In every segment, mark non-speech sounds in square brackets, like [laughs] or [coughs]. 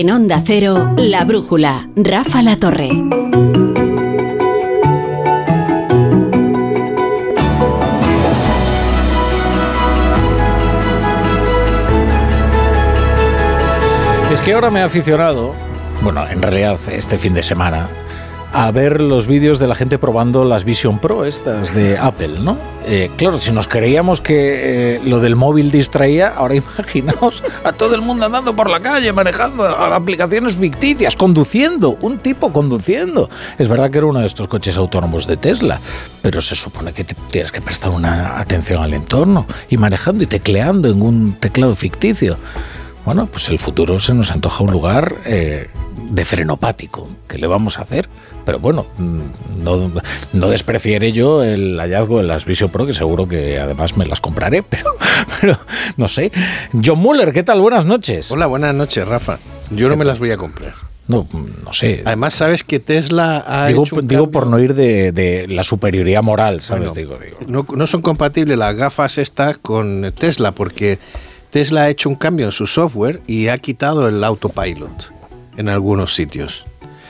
En Onda Cero, La Brújula, Rafa La Torre. Es que ahora me he aficionado, bueno, en realidad este fin de semana, a ver los vídeos de la gente probando las Vision Pro estas de Apple, ¿no? Eh, claro, si nos creíamos que eh, lo del móvil distraía, ahora [laughs] imaginaos a todo el mundo andando por la calle, manejando aplicaciones ficticias, conduciendo, un tipo conduciendo. Es verdad que era uno de estos coches autónomos de Tesla, pero se supone que tienes que prestar una atención al entorno y manejando y tecleando en un teclado ficticio. Bueno, pues el futuro se nos antoja un lugar eh, de frenopático. ¿Qué le vamos a hacer? Pero bueno, mm, no, no despreciaré yo el hallazgo de las Vision Pro, que seguro que además me las compraré, [laughs] pero, pero no sé. John Muller, ¿qué tal? Buenas noches. Hola, buenas noches, Rafa. Yo no me las voy a comprar. No, no sé. Además, sabes que Tesla ha digo, hecho un digo por no ir de, de la superioridad moral, ¿sabes? Bueno, digo, digo. No, no son compatibles las gafas estas con Tesla porque Tesla ha hecho un cambio en su software y ha quitado el autopilot en algunos sitios.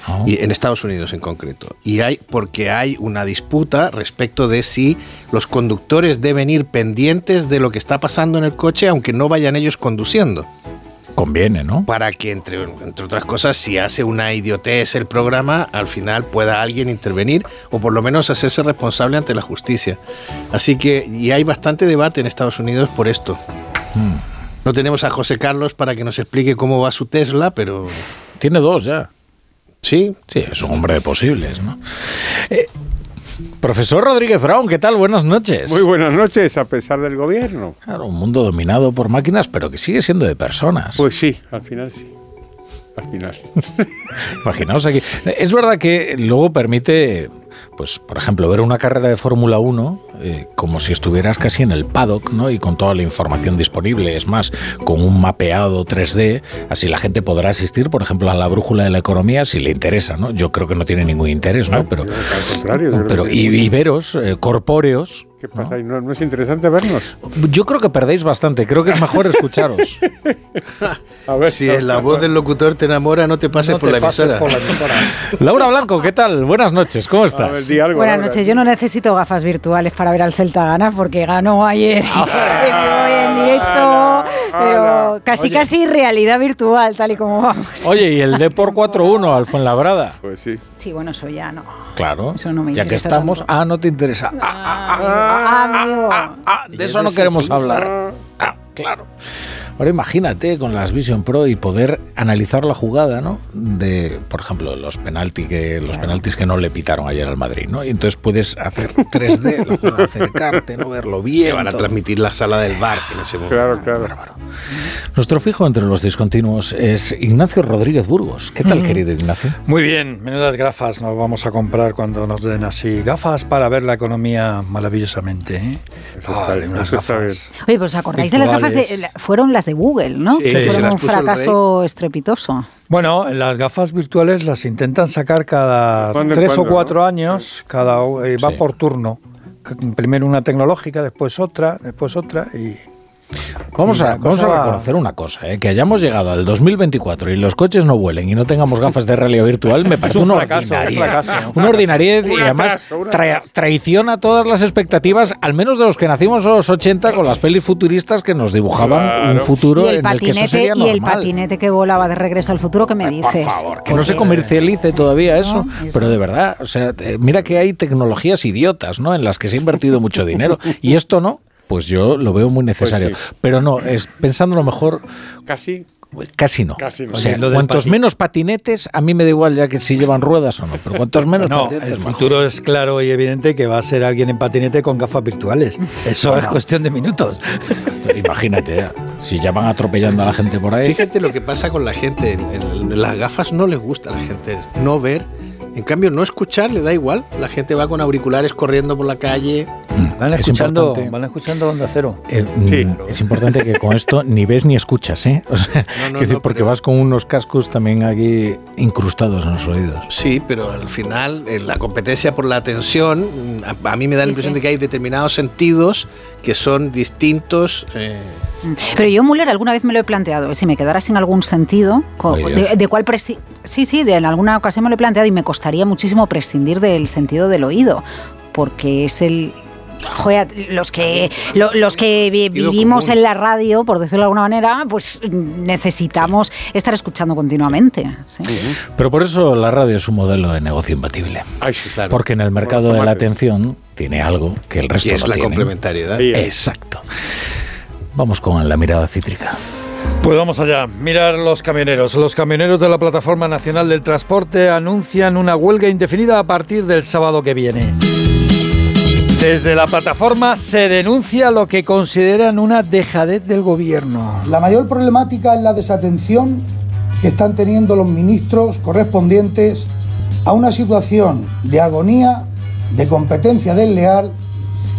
Ah. Y en Estados Unidos en concreto. Y hay porque hay una disputa respecto de si los conductores deben ir pendientes de lo que está pasando en el coche aunque no vayan ellos conduciendo. Conviene, ¿no? para que, entre, entre otras cosas, si hace una idiotez el programa, al final pueda alguien intervenir o por lo menos hacerse responsable ante la justicia. Así que, y hay bastante debate en Estados Unidos por esto. No tenemos a José Carlos para que nos explique cómo va su Tesla, pero Tiene dos ya. sí, Sí, es un hombre de posibles, ¿no? Eh, profesor Rodríguez Brown, ¿qué tal? Buenas noches. Muy buenas noches, a pesar del gobierno. Claro, un mundo dominado por máquinas, pero que sigue siendo de personas. Pues sí, al final sí. Al final. [laughs] Imaginaos aquí. Es verdad que luego permite, pues, por ejemplo, ver una carrera de Fórmula 1 eh, como si estuvieras casi en el paddock, ¿no? Y con toda la información disponible. Es más, con un mapeado 3D, así la gente podrá asistir, por ejemplo, a la brújula de la economía si le interesa, ¿no? Yo creo que no tiene ningún interés, ¿no? Pero, pero y veros, eh, corpóreos. ¿Qué pasa? ahí? ¿No, no es interesante vernos? Yo creo que perdéis bastante. Creo que es mejor escucharos. [laughs] A ver, si la voz del locutor te enamora, no te pases no por, te la pases emisora. por la emisora. [laughs] Laura Blanco, ¿qué tal? Buenas noches. ¿Cómo A ver, estás? di algo, Buenas Laura. noches. Yo no necesito gafas virtuales para ver al Celta ganar porque ganó ayer [laughs] y en directo, pero casi Oye. casi realidad virtual tal y como vamos. Oye, ¿y el D por 4-1 al Fuenlabrada? Pues sí. Sí, bueno, eso ya no. Claro. Eso no me ya que estamos. tanto. Ah, no te interesa. Ah, Ah, amigo. ah, de eso no queremos hablar. Ah, claro. Ahora imagínate con las Vision Pro y poder analizar la jugada, ¿no? De, por ejemplo, los penalti que los penaltis que no le pitaron ayer al Madrid, ¿no? Y entonces puedes hacer 3D, la jugada, [laughs] acercarte, no verlo bien. van a transmitir la sala del bar en ese momento. Claro, claro. Bárbaro. Nuestro fijo entre los discontinuos es Ignacio Rodríguez Burgos. ¿Qué tal, querido Ignacio? Muy bien, menudas gafas nos vamos a comprar cuando nos den así. Gafas para ver la economía maravillosamente. ¿eh? Eso está Ay, bien, unas eso está gafas. bien. Oye, pues acordáis de las gafas de fueron las de Google, ¿no? Sí, Que fueron un fracaso estrepitoso. Bueno, las gafas virtuales las intentan sacar cada ¿Cuándo en tres o cuatro no? años, cada eh, va Sí. por turno. Primero una tecnológica, después otra, después otra y Vamos a, vamos a reconocer una cosa, ¿eh? que hayamos llegado al 2024 y los coches no vuelen y no tengamos gafas de realidad virtual, me [laughs] parece un una fracaso, un ordinariedad. un Una ordinariedad y además tra- traiciona todas las expectativas, al menos de los que nacimos en los 80 con las pelis futuristas que nos dibujaban un futuro Y el en el que eso patinete sería y el normal. patinete que volaba de regreso al futuro, ¿qué me dices? Por favor, que no se comercialice todavía eso, Eso, eso. pero de verdad, o sea, mira que hay tecnologías idiotas, ¿no? En las que se ha invertido mucho dinero [laughs] y esto no, pues yo lo veo muy necesario. sí. Pero no, es pensando lo mejor, Casi. casi no. Casi no. O sea, Oye, lo del cuantos pati- menos patinetes, a mí me da igual ya que si llevan ruedas o no, pero cuantos menos No, patinetes, el mejor. futuro es claro y evidente que va a ser alguien en patinete con gafas virtuales. Eso es cuestión de minutos. Imagínate, ya, si ya van atropellando a la gente por ahí. Fíjate lo que pasa con la gente. En, en- en las gafas no les gusta a la gente no ver. En cambio, no escuchar le da igual. La gente va con auriculares corriendo por la calle. Van Es escuchando, importante. van escuchando Onda Cero. Eh, Sí. mm, Es importante que con esto ni ves ni escuchas, ¿eh? [laughs] O sea, No, no, decir, no, porque pero- vas con unos cascos también aquí incrustados en los oídos. Sí, pero al final eh, la competencia por la atención, mm, a, a mí me da la Sí, impresión sí. de que hay determinados sentidos que son distintos. eh, Pero yo, Müller, alguna vez me lo he planteado, si me quedara sin algún sentido, Dios. de, de cuál Sí, sí, de, en alguna ocasión me lo he planteado y me costaría muchísimo prescindir del sentido del oído, porque es el... Joder, los que, lo- los que vivimos común. en la radio, por decirlo de alguna manera, pues necesitamos estar escuchando continuamente. sí. Pero por eso la radio es un modelo de negocio imbatible. Ay, sí, claro. Porque en el mercado de la atención tiene algo que el resto y es no la tiene. complementariedad. Exacto. Vamos con la mirada cítrica. Pues vamos allá. Mirar los camioneros. Los camioneros de la Plataforma Nacional del Transporte anuncian una huelga indefinida a partir del sábado que viene. Desde la plataforma se denuncia lo que consideran una dejadez del gobierno. La mayor problemática es la desatención que están teniendo los ministros correspondientes a una situación de agonía, de competencia desleal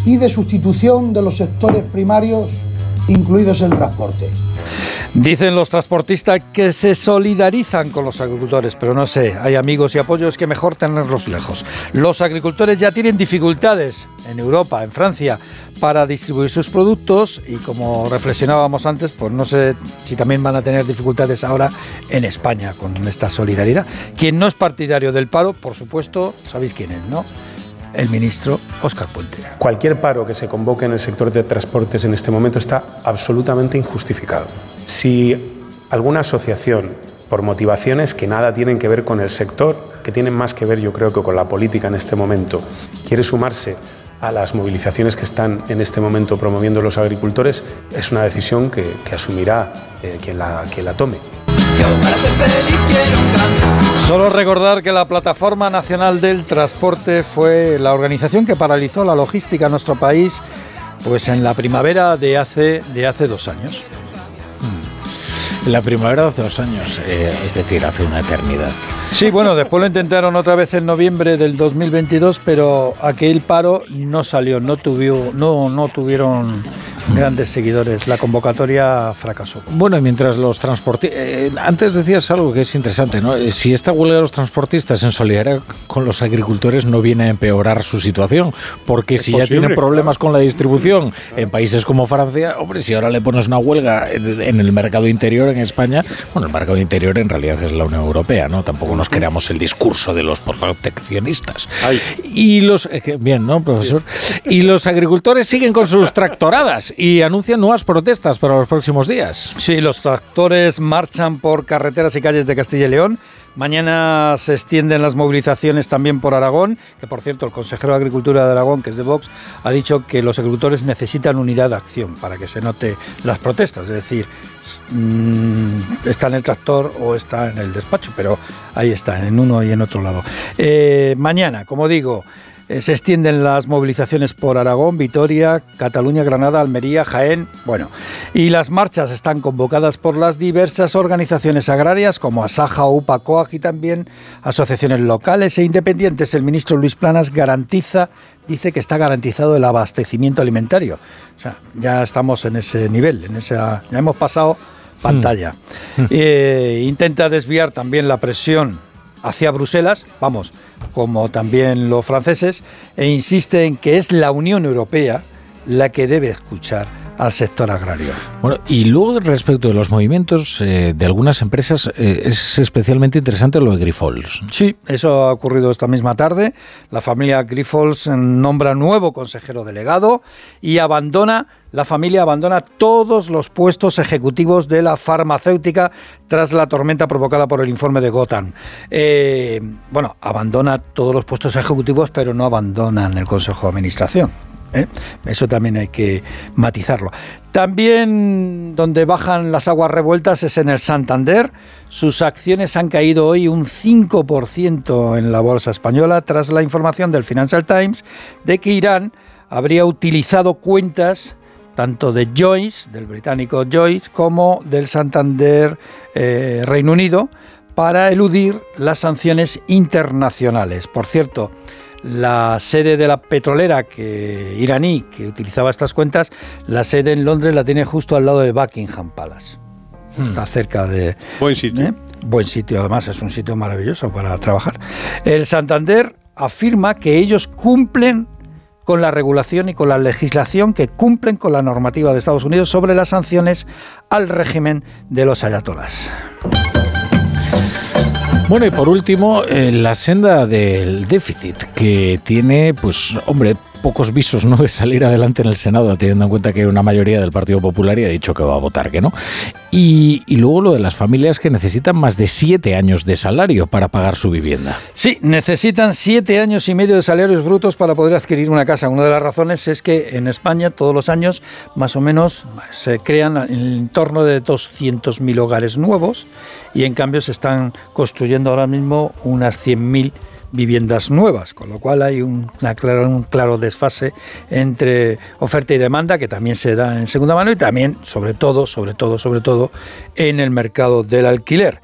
y de sustitución de los sectores primarios, incluidos el transporte. Dicen los transportistas que se solidarizan con los agricultores, pero no sé, hay amigos y apoyos que mejor tenerlos lejos. Los agricultores ya tienen dificultades en Europa, en Francia, para distribuir sus productos y como reflexionábamos antes, pues no sé si también van a tener dificultades ahora en España con esta solidaridad. Quien no es partidario del paro, por supuesto, sabéis quién es, ¿no? El ministro Óscar Puente. Cualquier paro que se convoque en el sector de transportes en este momento está absolutamente injustificado. Si alguna asociación, por motivaciones que nada tienen que ver con el sector, que tienen más que ver yo creo que con la política en este momento, quiere sumarse a las movilizaciones que están en este momento promoviendo los agricultores, es una decisión que, asumirá eh, quien la tome. Solo recordar que la Plataforma Nacional del Transporte fue la organización que paralizó la logística en nuestro país pues en la primavera de hace, de hace dos años. La primavera de hace dos años, eh, es decir, hace una eternidad. Sí, bueno, después lo intentaron otra vez en noviembre del 2022, pero aquel paro no salió, no, tuvió, no, no tuvieron grandes seguidores. La convocatoria fracasó. Bueno, y mientras los transportistas... antes decías algo que es interesante, ¿no? Eh, Si esta huelga de los transportistas en solidaridad con los agricultores no viene a empeorar su situación, porque Es si ya tienen problemas claro. con la distribución en países como Francia, hombre, si ahora le pones una huelga en el mercado interior en España, bueno, el mercado interior en realidad es la Unión Europea, ¿no? Tampoco nos creamos el discurso de los proteccionistas. Ay. Y los... eh, Bien, ¿no, profesor? Y los agricultores siguen con sus tractoradas y anuncian nuevas protestas para los próximos días. Sí, los tractores marchan por carreteras y calles de Castilla y León. Mañana se extienden las movilizaciones también por Aragón, que por cierto el consejero de Agricultura de Aragón, que es de Vox, ha dicho que los agricultores necesitan unidad de acción para que se note las protestas. Es decir, mm, está en el tractor o está en el despacho, pero ahí está, en uno y en otro lado. Eh, mañana, como digo, se extienden las movilizaciones por Aragón, Vitoria, Cataluña, Granada, Almería, Jaén, bueno, y las marchas están convocadas por las diversas organizaciones agrarias como Asaja o UPACOAG y también asociaciones locales e independientes. El ministro Luis Planas garantiza, dice que está garantizado el abastecimiento alimentario. O sea, ya estamos en ese nivel, en esa, ya hemos pasado pantalla. Eh, intenta desviar también la presión hacia Bruselas, vamos, como también los franceses, e insiste en que es la Unión Europea la que debe escuchar al sector agrario. Bueno, y luego respecto de los movimientos eh, de algunas empresas, eh, es especialmente interesante lo de Grifols. Sí, eso ha ocurrido esta misma tarde. La familia Grifols nombra nuevo consejero delegado y abandona, la familia abandona todos los puestos ejecutivos de la farmacéutica tras la tormenta provocada por el informe de Gotham. Eh, bueno, abandona todos los puestos ejecutivos, pero no abandonan el Consejo de Administración. ¿eh? Eso también hay que matizarlo. También donde bajan las aguas revueltas es en el Santander. Sus acciones han caído hoy un 5% en la bolsa española tras la información del Financial Times de que Irán habría utilizado cuentas tanto de Joyce, del británico Joyce, como del Santander eh, Reino Unido, para eludir las sanciones internacionales. Por cierto, la sede de la petrolera que, iraní que utilizaba estas cuentas, la sede en Londres la tiene justo al lado de Buckingham Palace. Hmm. Está cerca de... Buen sitio. ¿eh? Buen sitio, además es un sitio maravilloso para trabajar. El Santander afirma que ellos cumplen con la regulación y con la legislación que cumplen con la normativa de Estados Unidos sobre las sanciones al régimen de los ayatolás. Bueno, y por último, eh, la senda del déficit, que tiene, pues, hombre, pocos visos ¿no? de salir adelante en el Senado, teniendo en cuenta que una mayoría del Partido Popular y ha dicho que va a votar que no. Y, y luego lo de las familias que necesitan más de siete años de salario para pagar su vivienda. Sí, necesitan siete años y medio de salarios brutos para poder adquirir una casa. Una de las razones es que en España todos los años más o menos se crean en torno de 200.000 hogares nuevos y en cambio se están construyendo ahora mismo unas 100.000 viviendas nuevas, con lo cual hay un, claro, claro desfase entre oferta y demanda que también se da en segunda mano y también, sobre todo, sobre todo, sobre todo, en el mercado del alquiler.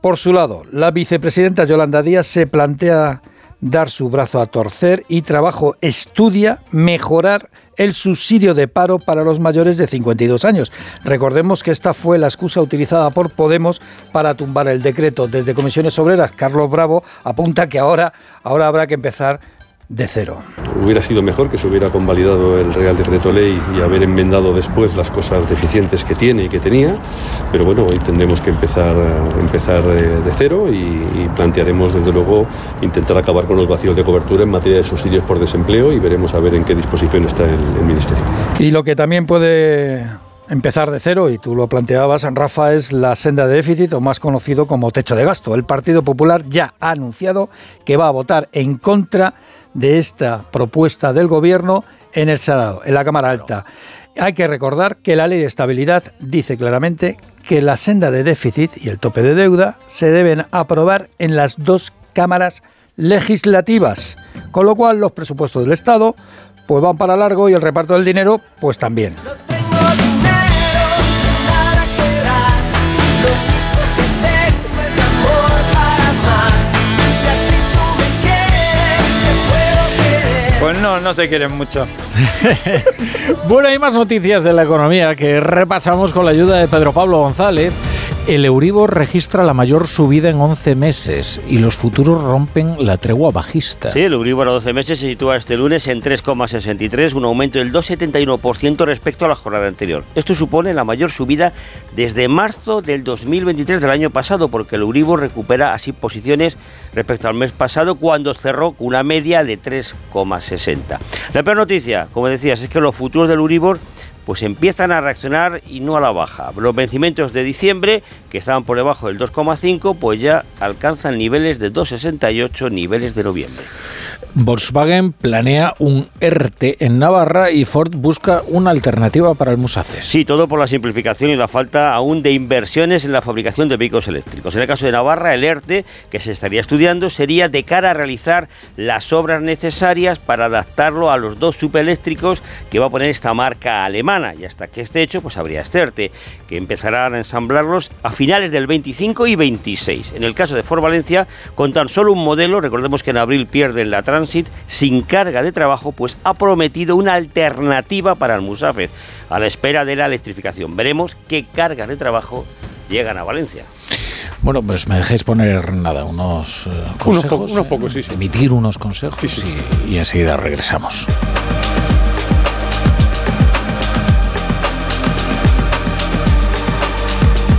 Por su lado, la vicepresidenta Yolanda Díaz se plantea dar su brazo a torcer y trabajo estudia mejorar el subsidio de paro para los mayores de 52 años. Recordemos que esta fue la excusa utilizada por Podemos para tumbar el decreto. Desde Comisiones Obreras, Carlos Bravo apunta que ahora, ahora habrá que empezar de cero. Hubiera sido mejor que se hubiera convalidado el Real Decreto Ley y haber enmendado después las cosas deficientes que tiene y que tenía, pero bueno, hoy tendremos que empezar, empezar de, de cero y, y, plantearemos desde luego intentar acabar con los vacíos de cobertura en materia de subsidios por desempleo y veremos a ver en qué disposición está el, el Ministerio. Y lo que también puede empezar de cero, y tú lo planteabas, Rafa, es la senda de déficit, o más conocido como techo de gasto. El Partido Popular ya ha anunciado que va a votar en contra de esta propuesta del Gobierno en el Senado, en la Cámara Alta. Hay que recordar que la ley de estabilidad dice claramente que la senda de déficit y el tope de deuda se deben aprobar en las dos cámaras legislativas, con lo cual los presupuestos del Estado pues van para largo y el reparto del dinero pues también. No, no se quieren mucho. [laughs] bueno, hay más noticias de la economía que repasamos con la ayuda de Pedro Pablo González. El Euribor registra la mayor subida en 11 meses y los futuros rompen la tregua bajista. Sí, el Euribor a 12 meses se sitúa este lunes en 3,63, un aumento del 2,71% respecto a la jornada anterior. Esto supone la mayor subida desde marzo del 2023 del año pasado, porque el Euribor recupera así posiciones respecto al mes pasado cuando cerró con una media de 3,60. La peor noticia, como decías, es que los futuros del Euribor pues empiezan a reaccionar y no a la baja. Los vencimientos de diciembre, que estaban por debajo del 2,5, pues ya alcanzan niveles de 2,68 niveles de noviembre. Volkswagen planea un ERTE en Navarra y Ford busca una alternativa para el Musafes. Sí, todo por la simplificación y la falta aún de inversiones en la fabricación de vehículos eléctricos. En el caso de Navarra, el ERTE, que se estaría estudiando, sería de cara a realizar las obras necesarias para adaptarlo a los dos subeléctricos que va a poner esta marca alemana y hasta que esté hecho pues habría este ERTE, que empezarán a ensamblarlos a finales del 25 y 26. En el caso de Ford Valencia, con tan solo un modelo, recordemos que en abril pierden la Transit, sin carga de trabajo, pues ha prometido una alternativa para el Musafir, a la espera de la electrificación. Veremos qué cargas de trabajo llegan a Valencia. Bueno, pues me dejéis poner nada, unos uh, consejos. Unos, po unos pocos, sí, sí. Emitir unos consejos sí, sí. Y, y enseguida regresamos.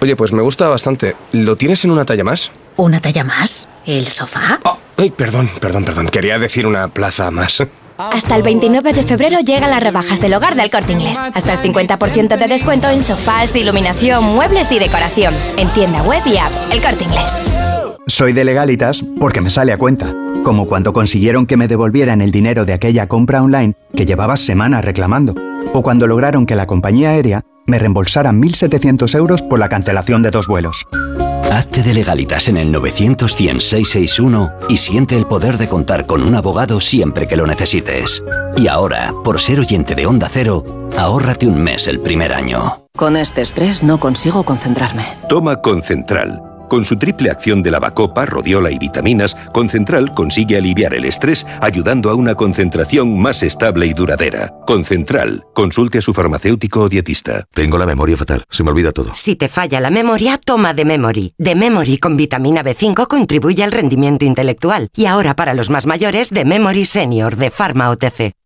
Oye, pues me gusta bastante. ¿Lo tienes en una talla más? ¿Una talla más? ¿El sofá? Ay, perdón, perdón, perdón. Quería decir una plaza más. Hasta el 29 de febrero llegan las rebajas del hogar del corte inglés. Hasta el 50% de descuento en sofás, iluminación, muebles y decoración. En tienda web y app. El corte inglés. Soy de legalitas porque me sale a cuenta. Como cuando consiguieron que me devolvieran el dinero de aquella compra online que llevaba semanas reclamando. O cuando lograron que la compañía aérea me reembolsara 1.700 euros por la cancelación de dos vuelos. Hazte de legalitas en el 900 661 y siente el poder de contar con un abogado siempre que lo necesites. Y ahora, por ser oyente de Onda Cero, ahórrate un mes el primer año. Con este estrés no consigo concentrarme. Toma Concentral. Con su triple acción de lavacopa, rodiola y vitaminas, Concentral consigue aliviar el estrés ayudando a una concentración más estable y duradera. Concentral. Consulte a su farmacéutico o dietista. Tengo la memoria fatal, se me olvida todo. Si te falla la memoria, toma de Memory. De Memory con vitamina B5 contribuye al rendimiento intelectual. Y ahora para los más mayores, de Memory Senior de Pharma OTC.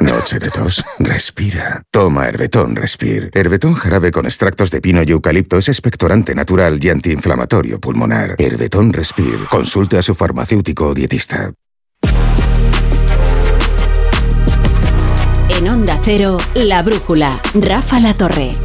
Noche de tos. Respira. Toma Herbetón Respir. Herbetón jarabe con extractos de pino y eucalipto es expectorante natural y antiinflamatorio pulmonar. Herbetón Respir. Consulte a su farmacéutico o dietista. En Onda Cero, La Brújula, Rafa La Torre.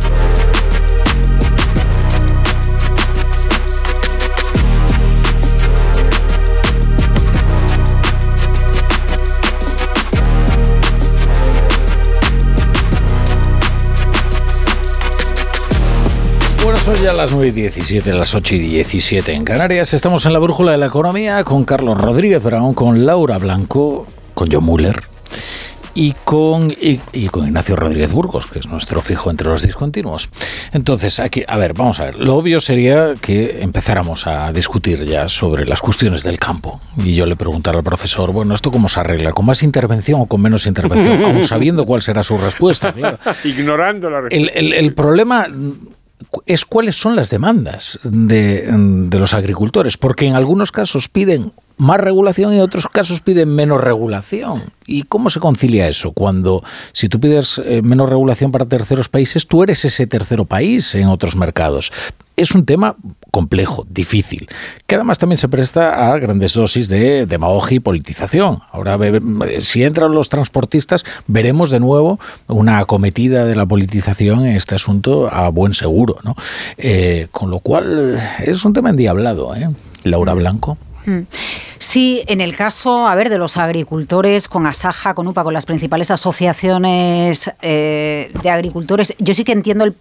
Son ya las 9 y 17, las 8 y 17 en Canarias. Estamos en la brújula de la economía con Carlos Rodríguez Brown, con Laura Blanco, con John Muller y con, y, y con Ignacio Rodríguez Burgos, que es nuestro fijo entre los discontinuos. Entonces, aquí, a ver, vamos a ver. Lo obvio sería que empezáramos a discutir ya sobre las cuestiones del campo. Y yo le preguntara al profesor, bueno, ¿esto cómo se arregla? ¿Con más intervención o con menos intervención? [laughs] Aún sabiendo cuál será su respuesta. Claro. [laughs] Ignorando la respuesta. El, el, el problema es cuáles son las demandas de, de, los agricultores, porque en algunos casos piden más regulación y en otros casos piden menos regulación. ¿Y cómo se concilia eso? Cuando si tú pides eh, menos regulación para terceros países, tú eres ese tercero país en otros mercados. Es un tema complejo, difícil, que además también se presta a grandes dosis de demagogia y politización. Ahora, si entran los transportistas, veremos de nuevo una acometida de la politización en este asunto a buen seguro. ¿no? Eh, con lo cual, es un tema endiablado. ¿eh? Laura Blanco. Mm. Sí, en el caso, a ver, de los agricultores, con Asaja, con UPA, con las principales asociaciones eh, de agricultores, yo sí que entiendo el,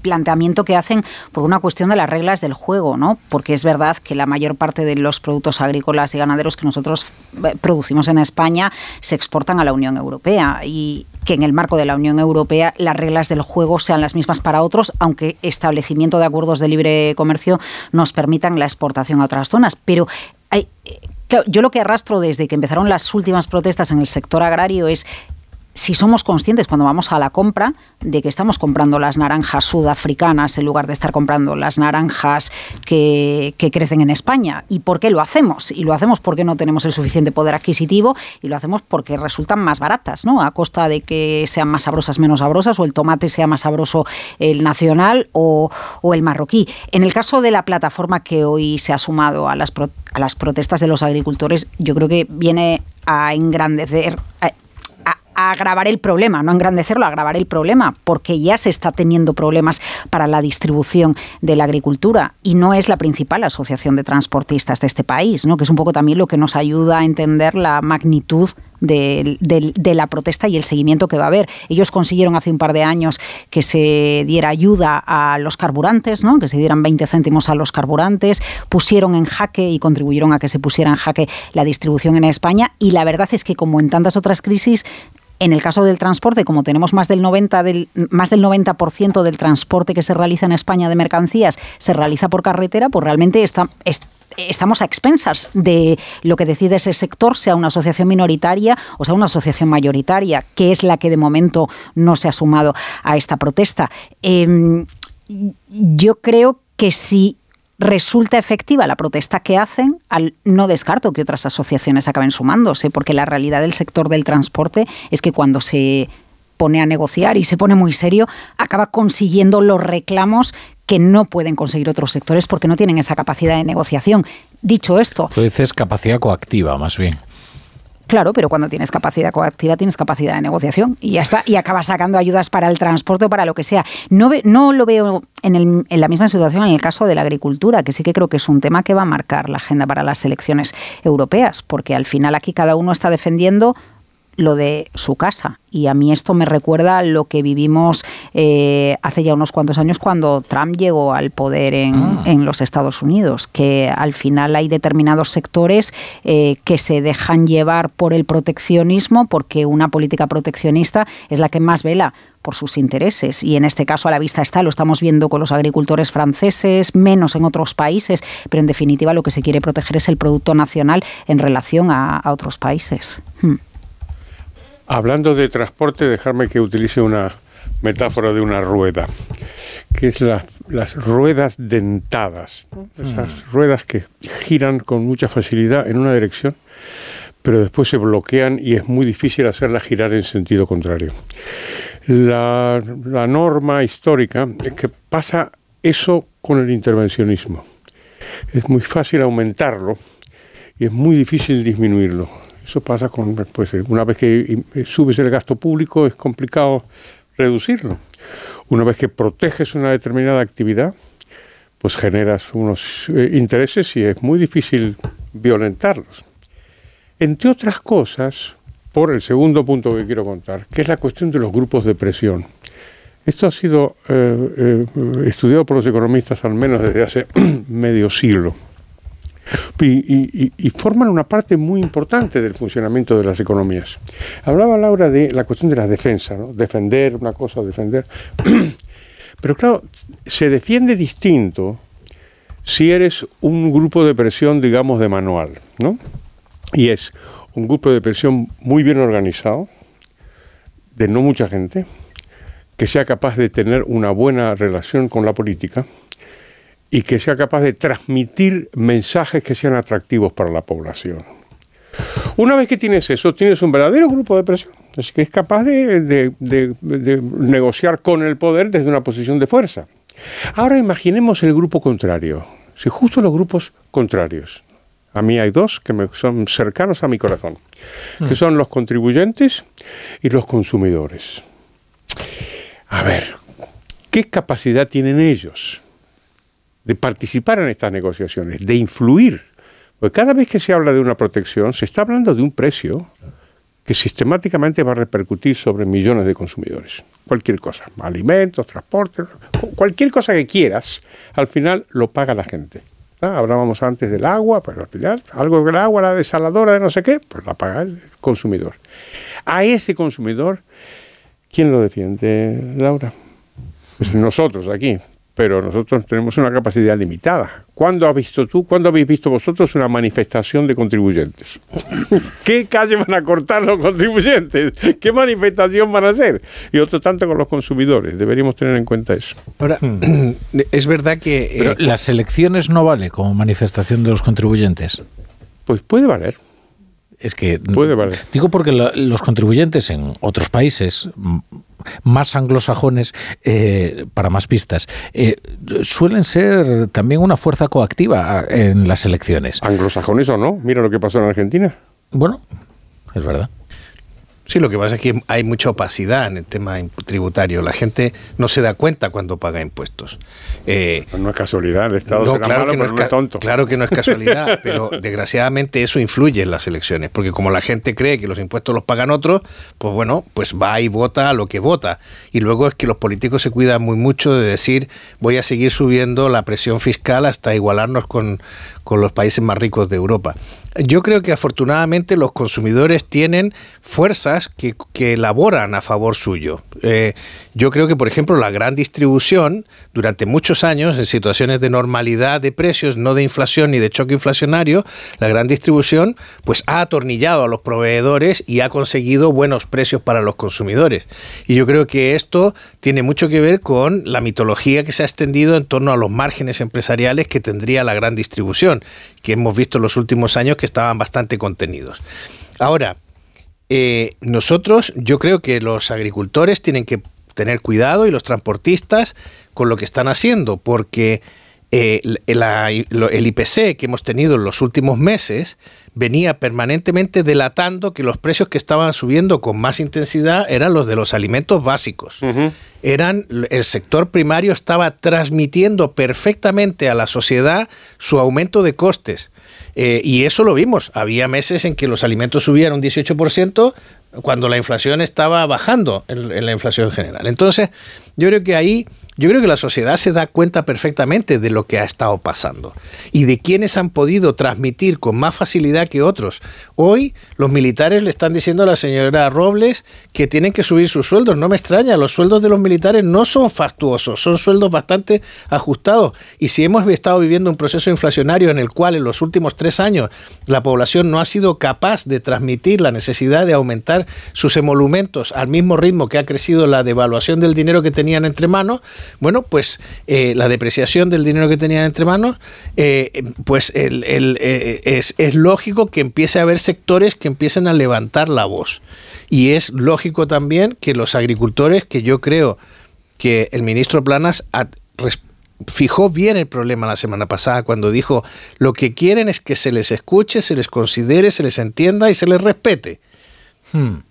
planteamiento que hacen por una cuestión de las reglas del juego, ¿no? Porque es verdad que la mayor parte de los productos agrícolas y ganaderos que nosotros eh, producimos en España se exportan a la Unión Europea y que en el marco de la Unión Europea las reglas del juego sean las mismas para otros, aunque establecimiento de acuerdos de libre comercio nos permitan la exportación a otras zonas. Pero hay, Claro, yo lo que arrastro desde que empezaron las últimas protestas en el sector agrario es si somos conscientes cuando vamos a la compra de que estamos comprando las naranjas sudafricanas en lugar de estar comprando las naranjas que, que, crecen en España. ¿Y por qué lo hacemos? Y lo hacemos porque no tenemos el suficiente poder adquisitivo y lo hacemos porque resultan más baratas, ¿no? A costa de que sean más sabrosas, menos sabrosas, o el tomate sea más sabroso el nacional o, el marroquí. En el caso de la plataforma que hoy se ha sumado a las, pro, a las protestas de los agricultores, yo creo que viene a engrandecer, a agravar el problema, no engrandecerlo, a agravar el problema, porque ya se está teniendo problemas para la distribución de la agricultura y no es la principal asociación de transportistas de este país, ¿no? que es un poco también lo que nos ayuda a entender la magnitud de, de, la protesta y el seguimiento que va a haber. Ellos consiguieron hace un par de años que se diera ayuda a los carburantes, ¿no? que se dieran 20 céntimos a los carburantes, pusieron en jaque y contribuyeron a que se pusiera en jaque la distribución en España y la verdad es que como en tantas otras crisis en el caso del transporte, como tenemos más del 90%, del, más del 90 del transporte que se realiza en España de mercancías se realiza por carretera, pues realmente estamos a expensas de lo que decide ese sector, sea una asociación minoritaria o sea una asociación mayoritaria, que es la que de momento no se ha sumado a esta protesta. Eh, yo creo que si resulta efectiva la protesta que hacen, al, no descarto que otras asociaciones acaben sumándose, porque la realidad del sector del transporte es que cuando se pone a negociar y se pone muy serio, acaba consiguiendo los reclamos que no pueden conseguir otros sectores porque no tienen esa capacidad de negociación. Dicho esto... Tú dices capacidad coactiva, más bien. Claro, pero cuando tienes capacidad coactiva tienes capacidad de negociación y ya está, y acabas sacando ayudas para el transporte o para lo que sea. No, ve, no lo veo en, el, en, la misma situación en el caso de la agricultura, que sí que creo que es un tema que va a marcar la agenda para las elecciones europeas, porque al final aquí cada uno está defendiendo lo de su casa. Y a mí esto me recuerda lo que vivimos eh, hace ya unos cuantos años cuando Trump llegó al poder en, ah. en los Estados Unidos, que al final hay determinados sectores eh, que se dejan llevar por el proteccionismo, porque una política proteccionista es la que más vela por sus intereses. Y en este caso a la vista está, lo estamos viendo con los agricultores franceses, menos en otros países, pero en definitiva lo que se quiere proteger es el producto nacional en relación a, a otros países. Hmm. Hablando de transporte, dejarme que utilice una metáfora de una rueda, que es la, las ruedas dentadas, ¿no? esas mm. ruedas que giran con mucha facilidad en una dirección, pero después se bloquean y es muy difícil hacerlas girar en sentido contrario. La, la norma histórica es que pasa eso con el intervencionismo. Es muy fácil aumentarlo y es muy difícil disminuirlo eso pasa con, pues, una vez que subes el gasto público es complicado reducirlo. Una vez que proteges una determinada actividad, pues generas unos eh, intereses y es muy difícil violentarlos. Entre otras cosas, por el segundo punto que quiero contar, que es la cuestión de los grupos de presión. Esto ha sido eh, eh, estudiado por los economistas al menos desde hace [clears throat] medio siglo y, y, y, forman una parte muy importante del funcionamiento de las economías. Hablaba Laura de la cuestión de la defensa, ¿no? defender una cosa, defender. [clears throat] Pero claro, se defiende distinto si eres un grupo de presión, digamos, de manual, ¿no? Y es un grupo de presión muy bien organizado, de no mucha gente, que sea capaz de tener una buena relación con la política, y que sea capaz de transmitir mensajes que sean atractivos para la población. Una vez que tienes eso, tienes un verdadero grupo de presión, es que es capaz de, de, de, de negociar con el poder desde una posición de fuerza. Ahora imaginemos el grupo contrario, si justo los grupos contrarios, a mí hay dos que me son cercanos a mi corazón, que son los contribuyentes y los consumidores. A ver, ¿qué capacidad tienen ellos? De participar en estas negociaciones, de influir. Porque cada vez que se habla de una protección, se está hablando de un precio que sistemáticamente va a repercutir sobre millones de consumidores. Cualquier cosa, alimentos, transporte, cualquier cosa que quieras, al final lo paga la gente. ¿Ah? Hablábamos antes del agua, pero al final, algo del agua, la desaladora de no sé qué, pues la paga el consumidor. A ese consumidor, ¿quién lo defiende, Laura? Pues nosotros aquí, pero nosotros tenemos una capacidad limitada. ¿Cuándo has visto tú, cuándo habéis visto vosotros una manifestación de contribuyentes? [laughs] ¿Qué calle van a cortar los contribuyentes? ¿Qué manifestación van a hacer? Y otro tanto con los consumidores. Deberíamos tener en cuenta eso. Ahora, [clears throat] es verdad que... Pero las elecciones no vale como manifestación de los contribuyentes. Pues puede valer. Es que Puede valer. digo porque la- los contribuyentes en otros países más anglosajones, eh, para más pistas, eh, suelen ser también una fuerza coactiva en las elecciones. ¿Anglosajones o no? Mira lo que pasó en Argentina. Bueno, es verdad. Sí, lo que pasa es que hay mucha opacidad en el tema tributario. La gente no se da cuenta cuando paga impuestos. Eh, no es casualidad, el Estado será malo, que no pero es no tonto. Claro que no es casualidad, [laughs] pero desgraciadamente eso influye en las elecciones, porque como la gente cree que los impuestos los pagan otros, pues bueno, pues va y vota a lo que vota. Y luego es que los políticos se cuidan muy mucho de decir voy a seguir subiendo la presión fiscal hasta igualarnos con, con los países más ricos de Europa. Yo creo que afortunadamente los consumidores tienen fuerzas que, que elaboran a favor suyo. Eh, yo creo que, por ejemplo, la gran distribución durante muchos años, en situaciones de normalidad de precios, no de inflación ni de choque inflacionario, la gran distribución pues ha atornillado a los proveedores y ha conseguido buenos precios para los consumidores. Y yo creo que esto tiene mucho que ver con la mitología que se ha extendido en torno a los márgenes empresariales que tendría la gran distribución, que hemos visto en los últimos años que estaban bastante contenidos. Ahora, eh, nosotros, yo creo que los agricultores tienen que tener cuidado y los transportistas con lo que están haciendo, porque eh, la- el IPC que hemos tenido en los últimos meses venía permanentemente delatando que los precios que estaban subiendo con más intensidad eran los de los alimentos básicos. Eran el sector primario estaba transmitiendo perfectamente a la sociedad su aumento de costes. Eh, y eso lo vimos. Había meses en que los alimentos subían un 18% cuando la inflación estaba bajando en, la inflación general. Entonces, yo creo que ahí, yo creo que la sociedad se da cuenta perfectamente de lo que ha estado pasando y de quienes han podido transmitir con más facilidad que otros. Hoy los militares le están diciendo a la señora Robles que tienen que subir sus sueldos. No me extraña, los sueldos de los militares no son fastuosos, son sueldos bastante ajustados. Y si hemos estado viviendo un proceso inflacionario en el cual en los últimos tres años la población no ha sido capaz de transmitir la necesidad de aumentar sus emolumentos al mismo ritmo que ha crecido la devaluación del dinero que tenían entre manos, bueno, pues eh, la depreciación del dinero que tenían entre manos, eh, pues eh, es, es lógico que empiece a haber sectores que empiecen a levantar la voz. Y es lógico también que los agricultores, que yo creo que el ministro Planas fijó bien el problema la semana pasada cuando dijo lo que quieren es que se les escuche, se les considere, se les entienda y se les respete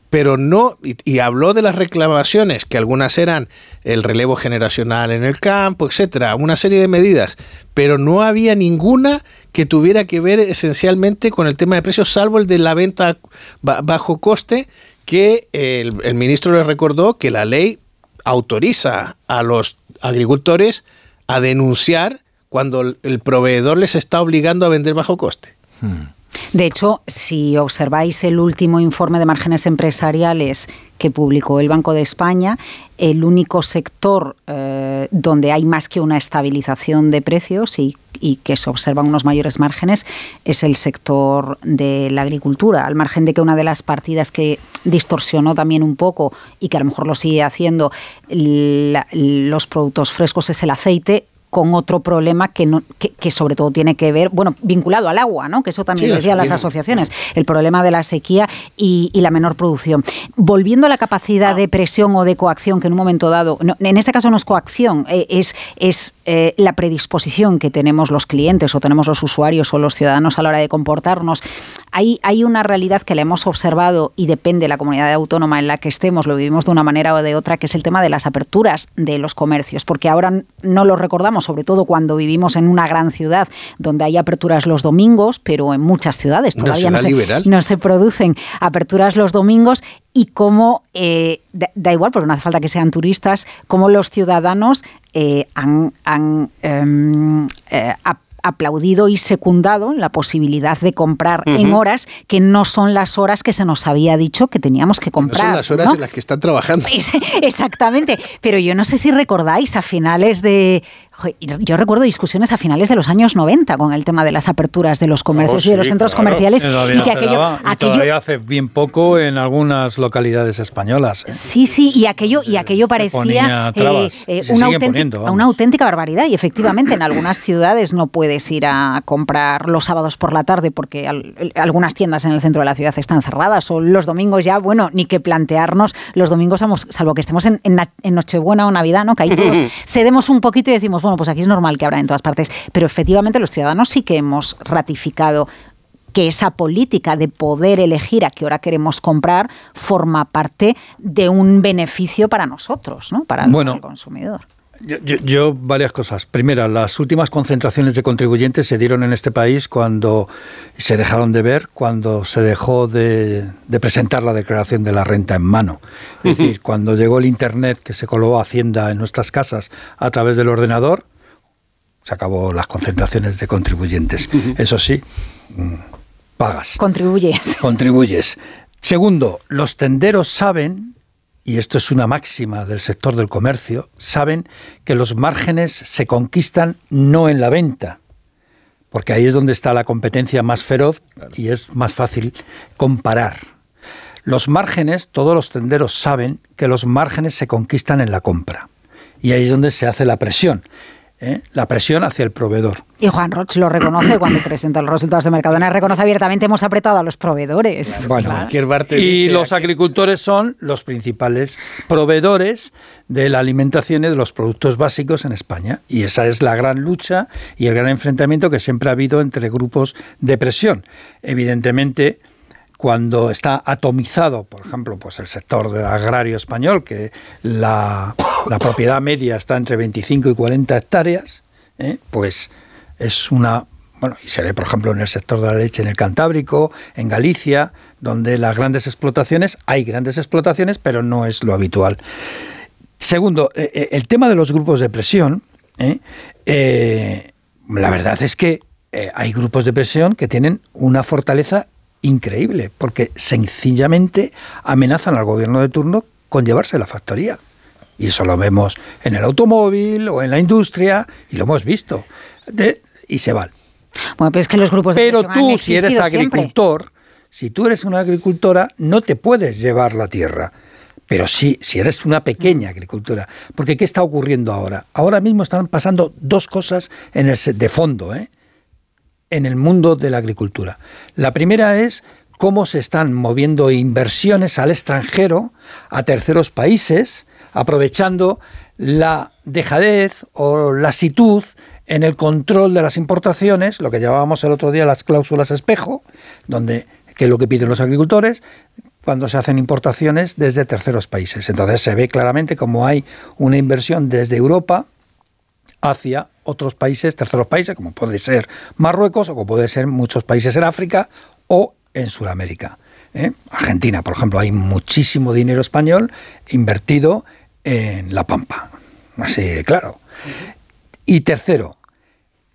pero no, y, y habló de las reclamaciones, que algunas eran el relevo generacional en el campo, etcétera, una serie de medidas, pero no había ninguna que tuviera que ver esencialmente con el tema de precios, salvo el de la venta ba- bajo coste, que el, el ministro le recordó que la ley autoriza a los agricultores a denunciar cuando el- el proveedor les está obligando a vender bajo coste. De hecho, si observáis el último informe de márgenes empresariales que publicó el Banco de España, el único sector eh, donde hay más que una estabilización de precios y, que se observan unos mayores márgenes es el sector de la agricultura, al margen de que una de las partidas que distorsionó también un poco y que a lo mejor lo sigue haciendo los productos frescos es el aceite con otro problema que, no, que, que sobre todo tiene que ver, bueno, vinculado al agua, ¿no? que eso también Sí, decían las asociaciones, el problema de la sequía y, y la menor producción. Volviendo a la capacidad de presión o de coacción, que en un momento dado, no, en este caso no es coacción, eh, es, es eh, la predisposición que tenemos los clientes o tenemos los usuarios o los ciudadanos a la hora de comportarnos. Hay, hay una realidad que la hemos observado y depende de la comunidad autónoma en la que estemos, lo vivimos de una manera o de otra, que es el tema de las aperturas de los comercios, porque ahora no lo recordamos, sobre todo cuando vivimos en una gran ciudad donde hay aperturas los domingos, pero en muchas ciudades todavía no se, no se producen aperturas los domingos y cómo, eh, da, da igual, porque no hace falta que sean turistas, cómo los ciudadanos eh, han, han, em, eh, ap- aplaudido y secundado la posibilidad de comprar en horas que no son las horas que se nos había dicho que teníamos que No comprar. son las horas ¿no? en las que están trabajando. [laughs] Exactamente, pero yo no sé si recordáis a finales de Yo recuerdo discusiones a finales de los años 90 con el tema de las aperturas de los comercios Oh, y de los sí, centros claro. comerciales y que aquello, daba, y aquello todavía hace bien poco en algunas localidades españolas. ¿eh? Sí, sí, y aquello, y aquello ponía parecía eh, se una, auténtica, poniendo, vamos. una auténtica barbaridad. Y efectivamente, en algunas ciudades no puedes ir a comprar los sábados por la tarde porque al- algunas tiendas en el centro de la ciudad están cerradas. O los domingos ya, bueno, ni que plantearnos los domingos, salvo que estemos en, en Nochebuena o Navidad, ¿no? Que ahí todos [laughs] cedemos un poquito y decimos, bueno, pues aquí es normal que habrá en todas partes. Pero efectivamente, los ciudadanos sí que hemos ratificado que esa política de poder elegir a qué hora queremos comprar forma parte de un beneficio para nosotros, ¿no? Para el- Bueno. el consumidor. Yo, yo- yo varias cosas. Primera, las últimas concentraciones de contribuyentes se dieron en este país cuando se dejaron de ver, cuando se dejó de, de presentar la declaración de la renta en mano. Es [laughs] decir, cuando llegó el Internet que se coló Hacienda en nuestras casas a través del ordenador, se acabó las concentraciones de contribuyentes. Eso sí, mm, pagas. Contribuyes. Contribuyes. Segundo, los tenderos saben, y esto es una máxima del sector del comercio, saben que los márgenes se conquistan no en la venta, porque ahí es donde está la competencia más feroz y es más fácil comparar. Los márgenes, todos los tenderos saben que los márgenes se conquistan en la compra. Y ahí es donde se hace la presión. ¿Eh? La presión hacia el proveedor. Y Juan Roch lo reconoce [coughs] cuando presenta los resultados de Mercadona. Reconoce abiertamente, hemos apretado a los proveedores. Bueno, Claro. y los agricultores son los principales proveedores de la alimentación y de los productos básicos en España. Y esa es la gran lucha y el gran enfrentamiento que siempre ha habido entre grupos de presión. Evidentemente, cuando está atomizado, por ejemplo, pues el sector agrario español, que la, propiedad media está entre 25 y 40 hectáreas, ¿eh? pues es una bueno, y se ve, por ejemplo, en el sector de la leche en el Cantábrico, en Galicia, donde las grandes explotaciones, hay grandes explotaciones, pero no es lo habitual. Segundo, eh, eh, el tema de los grupos de presión, la verdad es que hay grupos de presión que tienen una fortaleza increíble, porque sencillamente amenazan al gobierno de turno con llevarse la factoría. Y eso lo vemos en el automóvil o en la industria, y lo hemos visto. De- y se van. Bueno, pero es que los grupos de Pero tú, si eres siempre. agricultor, si tú eres una agricultora, no te puedes llevar la tierra. Pero sí, si eres una pequeña agricultura. Porque ¿qué está ocurriendo ahora? Ahora mismo están pasando dos cosas en el, de fondo, ¿eh? En el mundo de la agricultura. La primera es cómo se están moviendo inversiones al extranjero, a terceros países, aprovechando la dejadez o lasitud en el control de las importaciones, lo que llamábamos el otro día las cláusulas espejo, donde que es lo que piden los agricultores cuando se hacen importaciones desde terceros países. Entonces se ve claramente cómo hay una inversión desde Europa hacia otros países, terceros países, como puede ser Marruecos o como puede ser muchos países en África o en Sudamérica. ¿eh? Argentina, por ejemplo, hay muchísimo dinero español invertido en la pampa. Así, claro. Y tercero,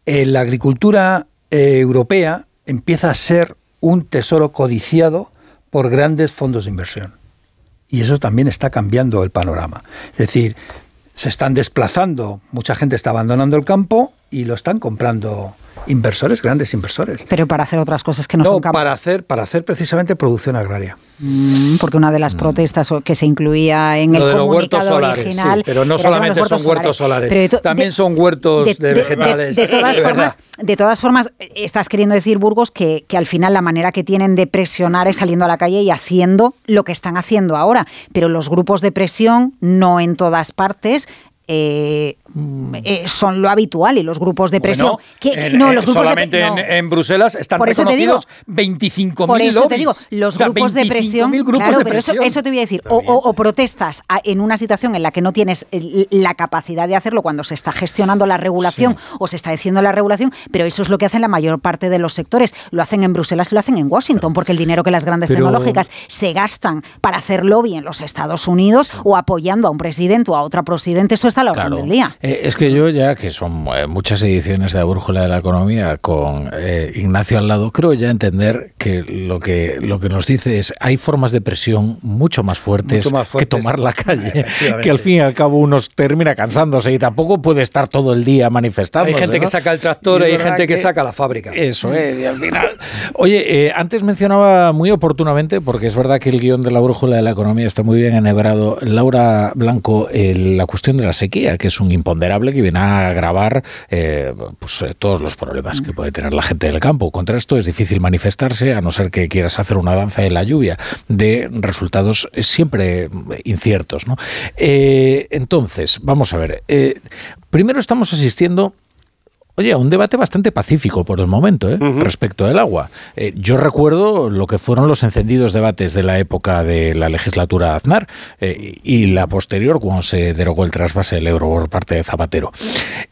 eh, la agricultura eh, europea empieza a ser un tesoro codiciado por grandes fondos de inversión. Y eso también está cambiando el panorama. Es decir, se están desplazando, mucha gente está abandonando el campo y lo están comprando inversores, grandes inversores. Pero para hacer otras cosas que no, No, son capaces. para hacer, para hacer precisamente producción agraria. Mm, Porque una de las protestas o- que se incluía en Lo el de los comunicado huertos solares, original. sí, pero no solamente son huertos solares, Pero también de- son huertos de, de- vegetales. de todas [laughs] formas, de todas formas, estás queriendo decir, Burgos, que, que al final la manera que tienen de presionar es saliendo a la calle y haciendo lo que están haciendo ahora. Pero los grupos de presión, no en todas partes, eh, eh, son lo habitual y los grupos de presión. Bueno, que, en- no, en- los grupos de solamente en, no. en Bruselas están Por eso reconocidos 25.000 Por eso te digo, los O sea, grupos de presión, 25.000 grupos claro, de pero eso, presión. eso te voy a decir, o, o- o protestas a- en una situación en la que no tienes la capacidad de hacerlo cuando se está gestionando la regulación o se está diciendo la regulación, pero eso es lo que hacen la mayor parte de los sectores. Lo hacen en Bruselas y lo hacen en Washington, porque el dinero que las grandes Pero- tecnológicas se gastan para hacer lobby en los Estados Unidos o apoyando a un presidente o a otra presidente, eso está la orden del día. Eh, es que yo ya, que son eh, muchas ediciones de la Brújula de la Economía con eh, Ignacio al lado, creo ya entender que lo que lo que nos dice es hay formas de presión mucho más fuertes, Mucho más que fuertes. tomar la calle, [laughs] que al fin y al cabo uno termina cansándose y tampoco puede estar todo el día manifestando. Hay gente que saca el tractor y hay gente que saca la fábrica. Eso es, y al final. Oye, eh, antes mencionaba muy oportunamente, porque es verdad que el guion de la brújula de la economía está muy bien enhebrado, Laura Blanco, eh, la cuestión de la sequía, que es un imponderable que viene a agravar eh, pues, eh, todos los problemas que puede tener la gente del campo. Contra esto es difícil manifestarse, a no ser que quieras hacer una danza en la lluvia, de resultados siempre inciertos. Eh, entonces, vamos a ver. primero estamos asistiendo Oye, un debate bastante pacífico por el momento ¿eh? respecto del agua. Eh, yo recuerdo lo que fueron los encendidos debates de la época de la legislatura Aznar eh, y la posterior cuando se derogó el trasvase del euro por parte de Zapatero.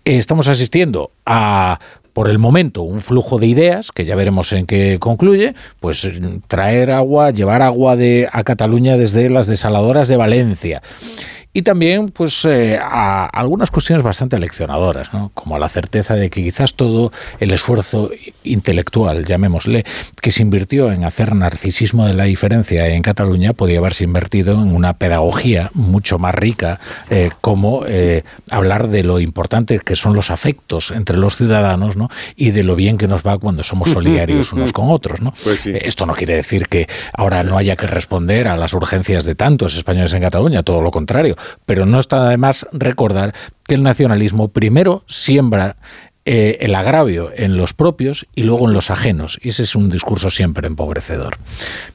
Estamos asistiendo a por el momento un flujo de ideas, que ya veremos en qué concluye, pues traer agua, llevar agua de, a Cataluña desde las desaladoras de Valencia. Y también, pues, eh, a algunas cuestiones bastante leccionadoras, ¿no? como la certeza de que quizás todo el esfuerzo intelectual, llamémosle, que se invirtió en hacer narcisismo de la diferencia en Cataluña, podía haberse invertido en una pedagogía mucho más rica, eh, como eh, hablar de lo importante que son los afectos entre los ciudadanos, ¿no? y de lo bien que nos va cuando somos solidarios unos con otros. ¿no? Eh, Esto no quiere decir que ahora no haya que responder a las urgencias de tantos españoles en Cataluña, todo lo contrario, pero no está de más recordar que el nacionalismo primero siembra eh, el agravio en los propios y luego en los ajenos. Y ese es un discurso siempre empobrecedor.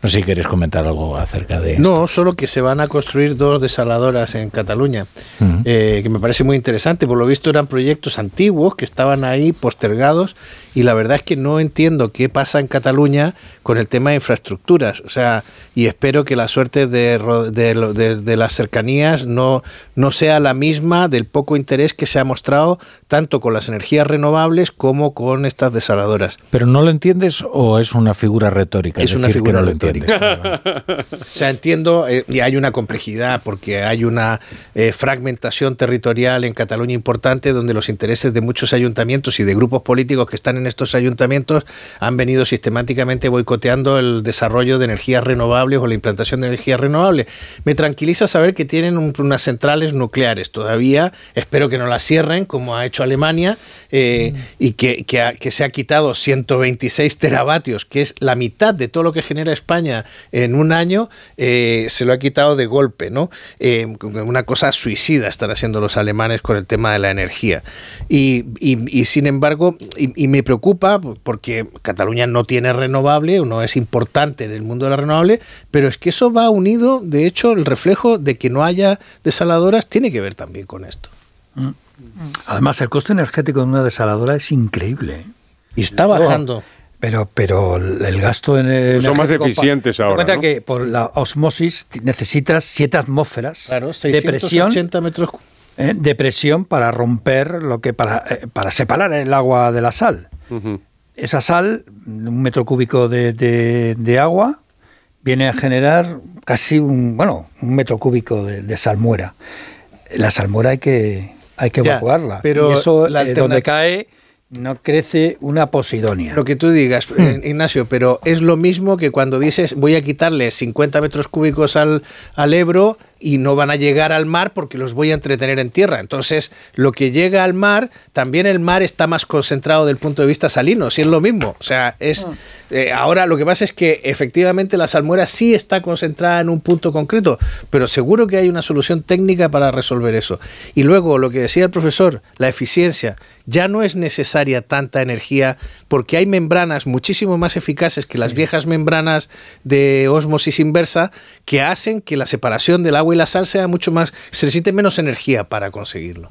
No sé si queréis comentar algo acerca de esto. No, solo que se van a construir dos desaladoras en Cataluña, Ujú. eh, que me parece muy interesante. Por lo visto eran proyectos antiguos que estaban ahí postergados y la verdad es que no entiendo qué pasa en Cataluña con el tema de infraestructuras. O sea, y espero que la suerte de, de de- de las cercanías no, no sea la misma del poco interés que se ha mostrado tanto con las energías renovables como con estas desaladoras. ¿Pero no lo entiendes o es una figura retórica? Es una decir que figura no lo retórica. entiendes? [laughs] [laughs] O sea, entiendo, eh, y hay una complejidad porque hay una eh, fragmentación territorial en Cataluña importante donde los intereses de muchos ayuntamientos y de grupos políticos que están en estos ayuntamientos han venido sistemáticamente boicoteando el desarrollo de energías renovables o la implantación de energías renovables. Me tranquiliza saber que tienen un- unas centrales nucleares todavía, espero que no las cierren como ha hecho Alemania eh, y que, que se ha quitado 126 teravatios, que es la mitad de todo lo que genera España en un año, eh, se lo ha quitado de golpe, ¿no? Eh, una cosa suicida están haciendo los alemanes con el tema de la energía. Y, y- sin embargo, y, y me preocupa porque Cataluña no tiene renovable, no es importante en el mundo de la renovable, pero es que eso va unido, de hecho, el reflejo de que no haya desaladoras tiene que ver también con esto. Mm. Además, el coste energético de una desaladora es increíble. Y está bajando. Pero, pero el gasto en el Son más eficientes Ten ahora, cuenta ¿no? que por la osmosis necesitas siete atmósferas Claro, de presión 680 metros ¿eh? de presión para romper lo que para, eh, para separar el agua de la sal. Esa sal, un metro cúbico de, de- de agua, viene a generar casi un bueno un metro cúbico de, de salmuera. La salmuera hay que hay que Ya, evacuarla. pero y eso la eh, donde cae no crece una posidonia. Lo que tú digas, eh, Ignacio, pero es lo mismo que cuando dices voy a quitarle 50 metros cúbicos al, al Ebro y no van a llegar al mar porque los voy a entretener en tierra. Entonces, lo que llega al mar, también el mar está más concentrado del punto de vista salino, si es lo mismo. O sea, es eh, ahora lo que pasa es que efectivamente la salmuera sí está concentrada en un punto concreto, pero seguro que hay una solución técnica para resolver eso. Y luego, lo que decía el profesor, la eficiencia. Ya no es necesaria tanta energía porque hay membranas muchísimo más eficaces que las viejas membranas de osmosis inversa que hacen que la separación del agua y la sal sea mucho más, se necesite menos energía para conseguirlo.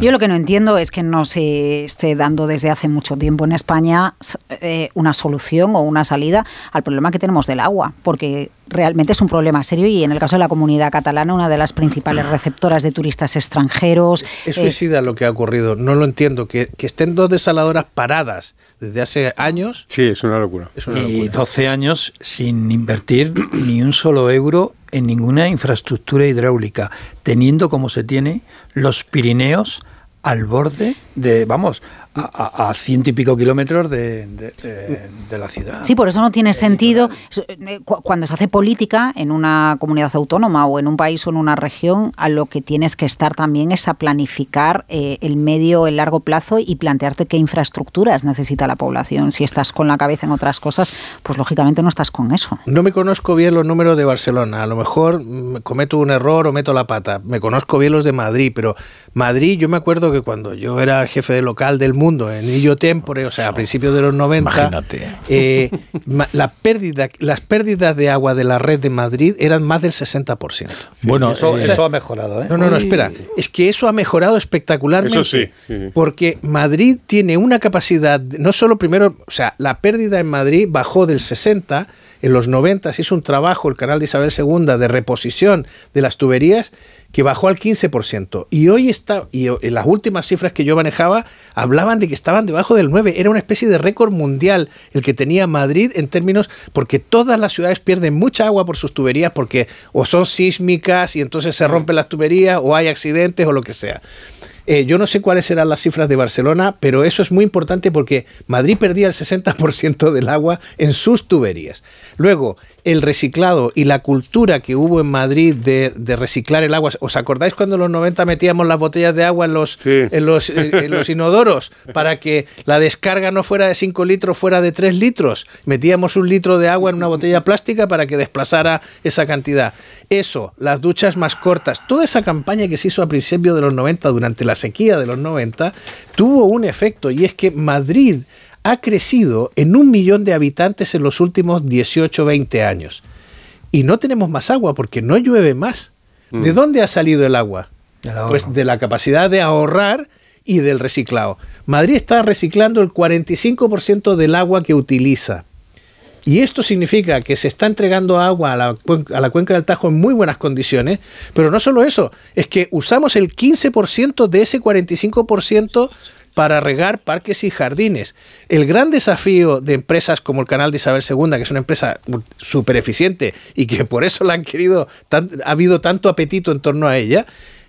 Yo lo que no entiendo es que no se esté dando desde hace mucho tiempo en España eh, una solución o una salida al problema que tenemos del agua, porque realmente es un problema serio y en el caso de la comunidad catalana, una de las principales receptoras de turistas extranjeros. Es eh, suicida lo que ha ocurrido, no lo entiendo. Que, que estén dos desaladoras paradas desde hace años. Sí, es una locura. Es una y locura. 12 años sin invertir ni un solo euro en ninguna infraestructura hidráulica, teniendo como se tiene los Pirineos al borde de, vamos, a, a ciento y pico kilómetros de, de- de- de la ciudad. Sí, por eso no tiene sentido eh, cu- cuando se hace política en una comunidad autónoma o en un país o en una región, a lo que tienes que estar también es a planificar eh, el medio, el largo plazo y plantearte qué infraestructuras necesita la población. Si estás con la cabeza en otras cosas, pues lógicamente no estás con eso. No me conozco bien los números de Barcelona. A lo mejor mm, cometo un error o meto la pata. Me conozco bien los de Madrid, pero Madrid, yo me acuerdo que cuando yo era jefe de local del mundo en Illo Tempore, o sea, a principios de los 90, Imagínate. eh, la pérdida, las pérdidas de agua de la red de Madrid eran más del 60%. Bueno, eso, eh, eso ha mejorado. ¿eh? No, no, no, espera. Es que eso ha mejorado espectacularmente. Eso sí. Porque Madrid tiene una capacidad, no solo primero, o sea, la pérdida en Madrid bajó del 60, en los 90 se hizo un trabajo, el canal de Isabel II, de reposición de las tuberías, que bajó al 15%. Y hoy está, y en las últimas cifras que yo manejaba, hablaban de que estaban debajo del 9. Era una especie de récord mundial el que tenía Madrid en términos, porque todas las ciudades pierden mucha agua por sus tuberías, porque o son sísmicas y entonces se rompen las tuberías, o hay accidentes, o lo que sea. Eh, yo no sé cuáles serán las cifras de Barcelona, pero eso es muy importante porque Madrid perdía el 60% del agua en sus tuberías. Luego, el reciclado y la cultura que hubo en Madrid de, de reciclar el agua. ¿Os acordáis cuando en los 90 metíamos las botellas de agua en los, en los, en los inodoros para que la descarga no fuera de 5 litros, fuera de 3 litros? Metíamos un litro de agua en una botella plástica para que desplazara esa cantidad. Eso, las duchas más cortas, toda esa campaña que se hizo a principios de los 90, durante la sequía de los 90, tuvo un efecto y es que Madrid ha crecido en un millón de habitantes en los últimos 18, 20 años. Y no tenemos más agua porque no llueve más. ¿De Mm. dónde ha salido el agua? Pues de la capacidad de ahorrar y del reciclado. Madrid está reciclando el 45% del agua que utiliza. Y esto significa que se está entregando agua a la, a la cuenca del Tajo en muy buenas condiciones, pero no solo eso, es que usamos el 15% de ese 45% para regar parques y jardines. El gran desafío de empresas como el Canal de Isabel II, que es una empresa súper eficiente y que por eso la han querido, tan- ha habido tanto apetito en torno a ella,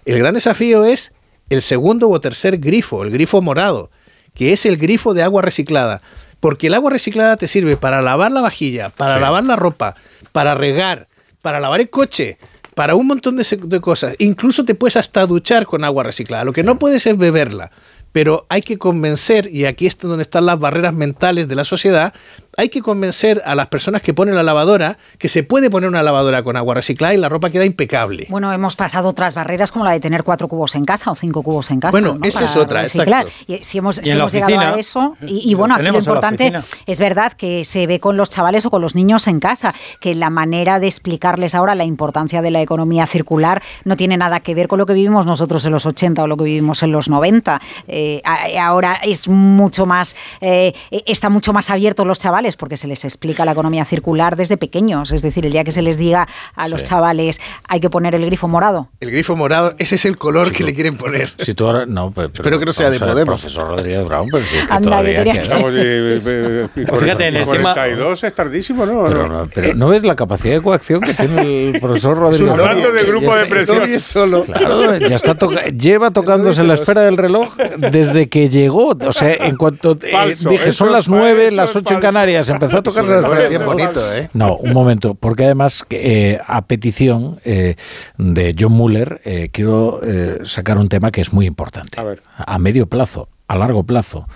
el gran desafío es el segundo o tercer grifo, el grifo morado, que es el grifo de agua reciclada. Porque el agua reciclada te sirve para lavar la vajilla, para Sí. lavar la ropa, para regar, para lavar el coche, para un montón de, de cosas. Incluso te puedes hasta duchar con agua reciclada. Lo que no puedes es beberla. Pero hay que convencer, y aquí es donde están las barreras mentales de la sociedad, hay que convencer a las personas que ponen la lavadora que se puede poner una lavadora con agua reciclada y la ropa queda impecable. Bueno, hemos pasado otras barreras como la de tener cuatro cubos en casa o cinco cubos en casa. Bueno, ¿no? esa Para es otra, reciclar. exacto. Y si hemos, Y si llegado a eso, y, y bueno, aquí lo importante es verdad que se ve con los chavales o con los niños en casa, que la manera de explicarles ahora la importancia de la economía circular no tiene nada que ver con lo que vivimos nosotros en los 80 o lo que vivimos en los 90. Eh, a- ahora es mucho más, eh, está mucho más abierto los chavales porque se les explica la economía circular desde pequeños. Es decir, el día que se les diga a los Sí. chavales hay que poner el grifo morado. El grifo morado, ese es el color que le quieren poner. Si tú ahora, no, pero, Espero que no sea de Podemos. Profesor Rodríguez Brown, pero si es que Anda, todavía. Estamos, eh, eh, eh, Fíjate, en el tema- 42 es tardísimo, ¿no? Pero, no, pero ¿no ves la capacidad de coacción que tiene el [laughs] profesor Rodríguez Brown? Hablando de grupo Ya de está- presión. Claro, ya está toca- lleva tocándose la esfera del reloj desde que llegó. O sea, en [laughs] cuanto eh, dije son las nueve, las ocho en. Canarias, empezó a tocarse la Eso esfera es del bien reloj. bonito, ¿eh? No, un momento, porque además eh, a petición eh, de John Muller eh, quiero eh, sacar un tema que es muy importante. A ver. A medio plazo, a largo plazo,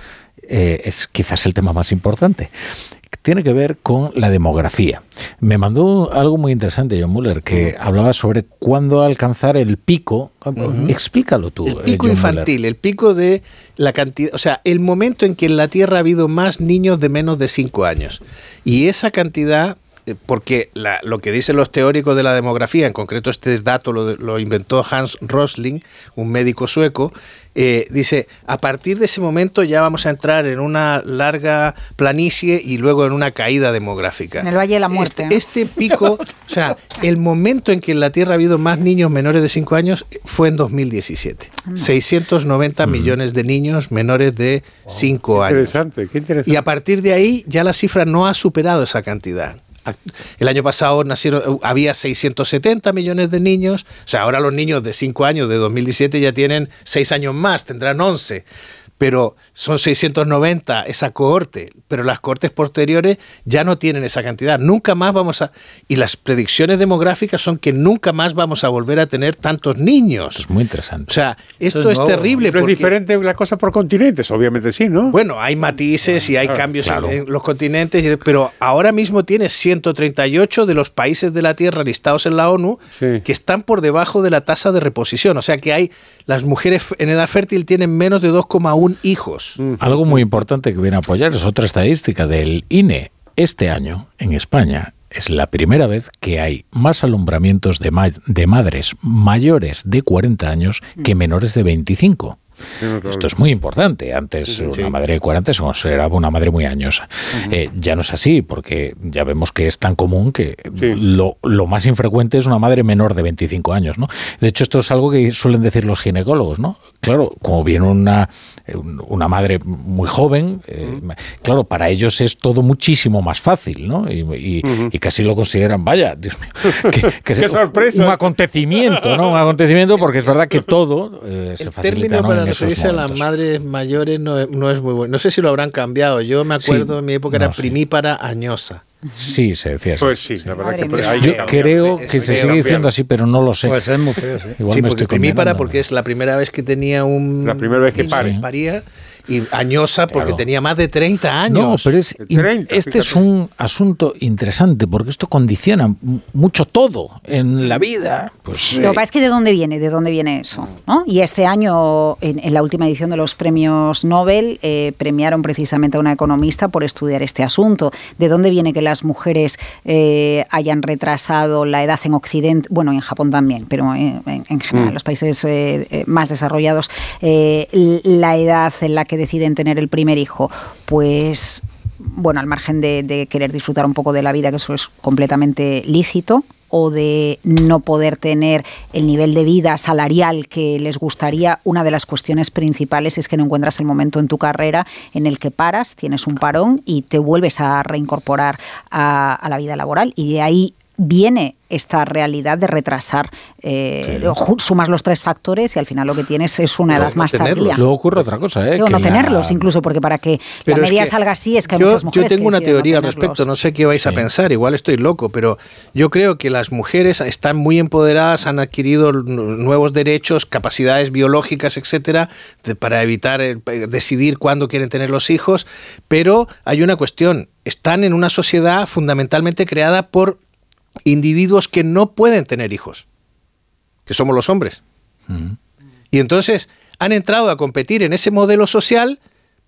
eh, es quizás el tema más importante. Tiene que ver con la demografía. Me mandó algo muy interesante John Muller que hablaba sobre cuándo alcanzar el pico. Explícalo tú. El eh, pico John infantil, el pico de la cantidad, o sea, el momento en que en la Tierra ha habido más niños de menos de 5 años. Y esa cantidad, porque la- lo que dicen los teóricos de la demografía, en concreto este dato lo, lo inventó Hans Rosling, un médico sueco, eh, dice, a partir de ese momento ya vamos a entrar en una larga planicie y luego en una caída demográfica. En el Valle de la Muerte. ¿no? Este, este pico, [laughs] o sea, el momento en que en la Tierra ha habido más niños menores de 5 años eh, fue en 2017. 690 millones de niños menores de 5 años. Interesante, qué interesante. Y a partir de ahí ya la cifra no ha superado esa cantidad. El año pasado nacieron, había 670 millones de niños, o sea, ahora los niños de 5 años de 2017 ya tienen 6 años más, tendrán 11 pero son 690 esa cohorte, pero las cohortes posteriores ya no tienen esa cantidad. Nunca más vamos a... Y las predicciones demográficas son que nunca más vamos a volver a tener tantos niños. es muy interesante. O sea, esto, es, terrible. Pero es diferente la cosa por continentes, obviamente sí, ¿no? Bueno, hay matices y hay cambios en los continentes, pero ahora mismo tienes 138 de los países de la Tierra listados en la ONU que están por debajo de la tasa de reposición. O sea que hay las mujeres en edad fértil tienen menos de 2,1 hijos. Algo muy importante que viene a apoyar es otra estadística del INE. Este año, en España, es la primera vez que hay más alumbramientos de, de madres mayores de 40 años que menores de 25. Esto es muy importante. Antes una madre de 40 se consideraba una madre muy añosa. Eh, ya no es así, porque ya vemos que es tan común que lo, lo, más infrecuente es una madre menor de 25 años. ¿no? De hecho, esto es algo que suelen decir los ginecólogos. ¿no? Claro, como viene una, una madre muy joven, eh, claro, para ellos es todo muchísimo más fácil, ¿no? Y, casi lo consideran, vaya, Dios mío, [laughs] que, Qué sorpresa. un acontecimiento, ¿no? Un acontecimiento porque es verdad que todo eh, se facilita referirse a las madres mayores no es, no es, muy bueno. No sé si lo habrán cambiado. Yo me acuerdo en mi época era primípara añosa. Sí, se decía así. Pues sí, la verdad que pues Yo creo que se sigue diciendo así, pero no lo sé. Pues es muy feo, sí. Igual sí, me estoy primípara porque es la primera vez que tenía un... La primera vez que pare. paría y añosa porque tenía más de 30 años. No, pero es, este es un asunto interesante porque esto condiciona mucho todo en la vida. Pues, Lo que pasa es que de dónde viene, de dónde viene eso. ¿no? Y este año, en, la última edición de los premios Nobel, eh, premiaron precisamente a una economista por estudiar este asunto. ¿De dónde viene que las mujeres eh, hayan retrasado la edad en Occidente? Bueno, en Japón también, pero en, en general, Mm. los países eh, más desarrollados, la edad en la que deciden tener el primer hijo, pues bueno, al margen de, querer disfrutar un poco de la vida, que eso es completamente lícito, o de no poder tener el nivel de vida salarial que les gustaría, una de las cuestiones principales es que no encuentras el momento en tu carrera en el que paras, tienes un parón y te vuelves a reincorporar a la vida laboral. Y de ahí viene esta realidad de retrasar, eh, sumas los tres factores y al final lo que tienes es una edad no más tenerlos. tardía. Luego ocurre otra cosa, ¿eh? Luego que no la- tenerlos, incluso porque para que Pero la es media que salga así es que hay yo, muchas mujeres Yo tengo que una no teoría al respecto, no sé qué vais a pensar, igual estoy loco, pero yo creo que las mujeres están muy empoderadas, han adquirido nuevos derechos, capacidades biológicas, etcétera, de- para evitar eh, decidir cuándo quieren tener los hijos, pero hay una cuestión, están en una sociedad fundamentalmente creada por individuos que no pueden tener hijos, que somos los hombres. Y entonces han entrado a competir en ese modelo social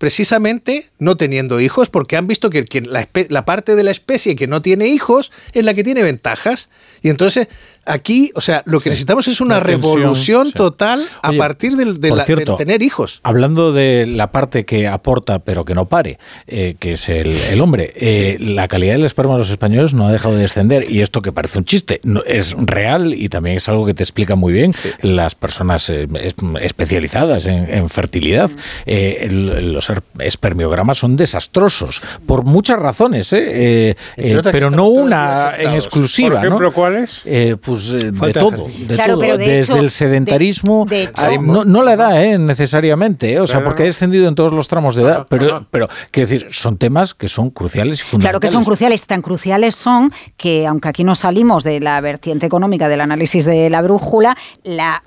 precisamente no teniendo hijos, porque han visto que, que la, parte de la especie que no tiene hijos es la que tiene ventajas. Y entonces aquí, o sea, lo que necesitamos es una revolución sí. total a Oye, partir del, de del tener hijos. Hablando de la parte que aporta pero que no pare, eh, que es el, el hombre, eh, la calidad del esperma de los españoles no ha dejado de descender y esto que parece un chiste no- es real y también es algo que te explica muy bien las personas eh, es- especializadas en, en fertilidad. Eh, el- los espermiogramas son desastrosos por muchas razones, eh, eh, eh, pero no una en exclusiva. Por ejemplo, ¿no? ¿cuáles? Eh, pues eh, de todo, de Claro, todo. pero de desde hecho- el sedentarismo, de- de hecho- a- no, no la edad, eh, necesariamente, eh, o sea, Claro, porque ha descendido en todos los tramos de edad, pero, pero quiero decir, son temas que son cruciales y Claro fundamentales. que son cruciales, tan cruciales son que, aunque aquí no salimos de la vertiente económica del análisis de la brújula, la,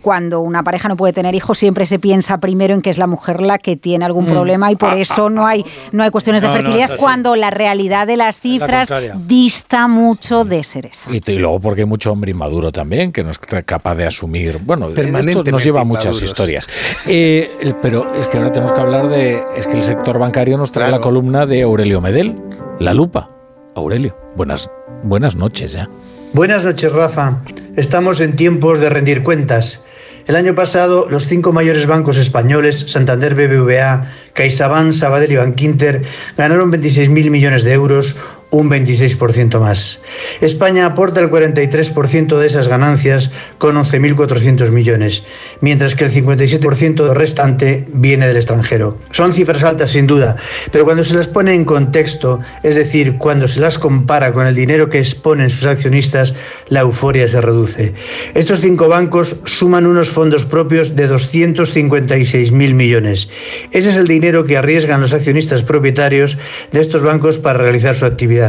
cuando una pareja no puede tener hijos, siempre se piensa primero en que es la mujer la que tiene algún problema y por eso no hay, no hay cuestiones de Mm. Ah, fertilidad, cuando la realidad de las cifras dista mucho de ser esa. Y, y luego porque hay mucho hombre inmaduro también, que no es capaz de asumir. Bueno, esto nos lleva a muchas inmaduros. historias. Eh, pero es que ahora tenemos que hablar de. Es que el sector bancario nos trae Claro. la columna de Aurelio Medel, La Lupa. Aurelio, buenas, buenas noches ya. Buenas noches, Rafa. Estamos en tiempos de rendir cuentas. El año pasado, los cinco mayores bancos españoles, Santander BBVA, CaixaBank, Sabadell y Bankinter, ganaron 26.000 millones de euros, un 26% más. España aporta el 43% de esas ganancias con 11.400 millones, mientras que el 57% restante viene del extranjero. Son cifras altas sin duda, pero cuando se las pone en contexto, es decir, cuando se las compara con el dinero que exponen sus accionistas, la euforia se reduce. Estos cinco bancos suman unos fondos propios de 256.000 millones. Ese es el dinero que arriesgan los accionistas propietarios de estos bancos para realizar su actividad.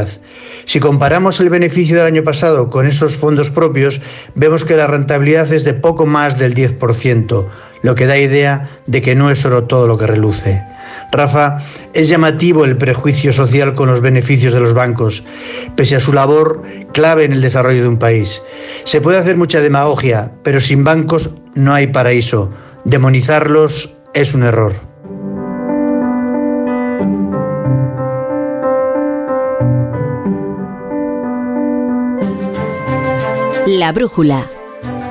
Si comparamos el beneficio del año pasado con esos fondos propios, vemos que la rentabilidad es de poco más del 10%, lo que da idea de que no es oro todo lo que reluce. Rafa, es llamativo el prejuicio social con los beneficios de los bancos, pese a su labor clave en el desarrollo de un país. Se puede hacer mucha demagogia, pero sin bancos no hay paraíso. Demonizarlos es un error. La brújula.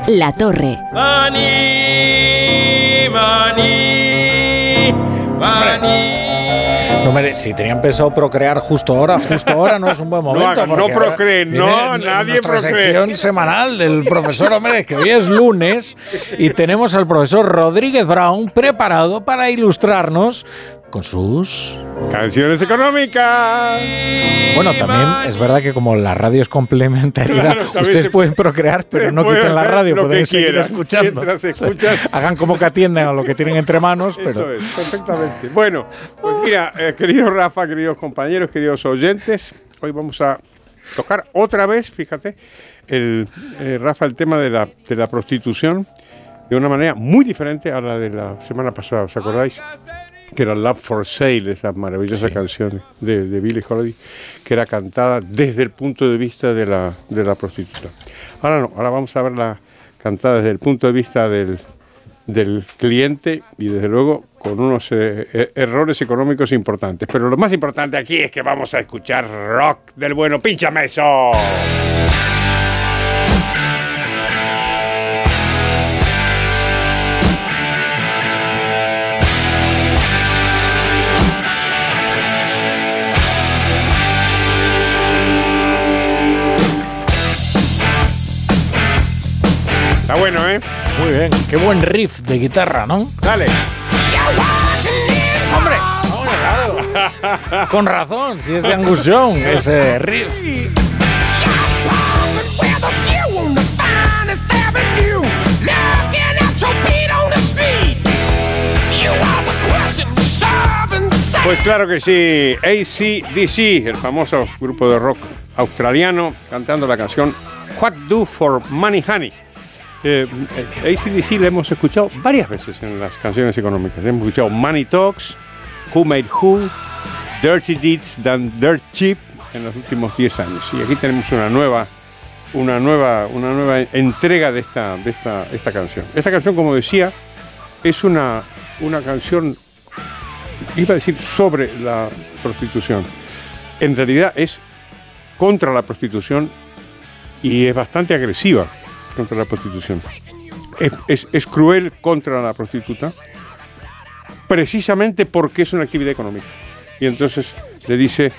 La torre. Maní, maní, maní. No, hombre, si tenían pensado procrear justo ahora, justo ahora no es un buen [laughs] momento. No, no procreen, no, nadie procree. sección semanal del profesor Hombre, que hoy es lunes y tenemos al profesor Rodríguez Brown preparado para ilustrarnos con sus canciones económicas. Bueno, también es verdad que como la radio es complementariedad, ustedes pueden procrear, pero no quiten la radio, pueden seguir escuchando. Hagan como que atienden a lo que tienen entre manos. Pero... Eso es, perfectamente. Bueno, pues mira, eh, querido Rafa, queridos compañeros, queridos oyentes, hoy vamos a tocar otra vez, fíjate, el, eh, Rafa, el tema de la, de la prostitución de una manera muy diferente a la de la semana pasada, ¿os acordáis? Que era Love for Sale, esa maravillosa canción de, de, Billie Holiday, que era cantada desde el punto de vista de la, de la prostituta. Ahora no, ahora vamos a verla cantada desde el punto de vista del, del cliente y desde luego con unos eh, eh, errores económicos importantes. Pero lo más importante aquí es que vamos a escuchar rock del bueno. ¡Pínchame eso! Está bueno, ¿eh? Muy bien. Qué buen riff de guitarra, ¿no? Dale. ¡Hombre! Con razón, si es de Angus Young, ese riff. Pues claro que sí, ACDC, el famoso grupo de rock australiano, cantando la canción What Do for Money Honey. Eh, ACDC le hemos escuchado varias veces en las canciones económicas. Hemos escuchado Money Talks, Who Made Who, Dirty Deeds Done Dirt Cheap en los últimos 10 años. Y aquí tenemos una nueva, una nueva, una nueva entrega de esta, de esta, esta canción. Esta canción, como decía, es una, una canción, iba a decir, sobre la prostitución. En realidad es contra la prostitución y es bastante agresiva contra la prostitución. Es, cruel contra la prostituta precisamente porque es una actividad económica. Y entonces le dice,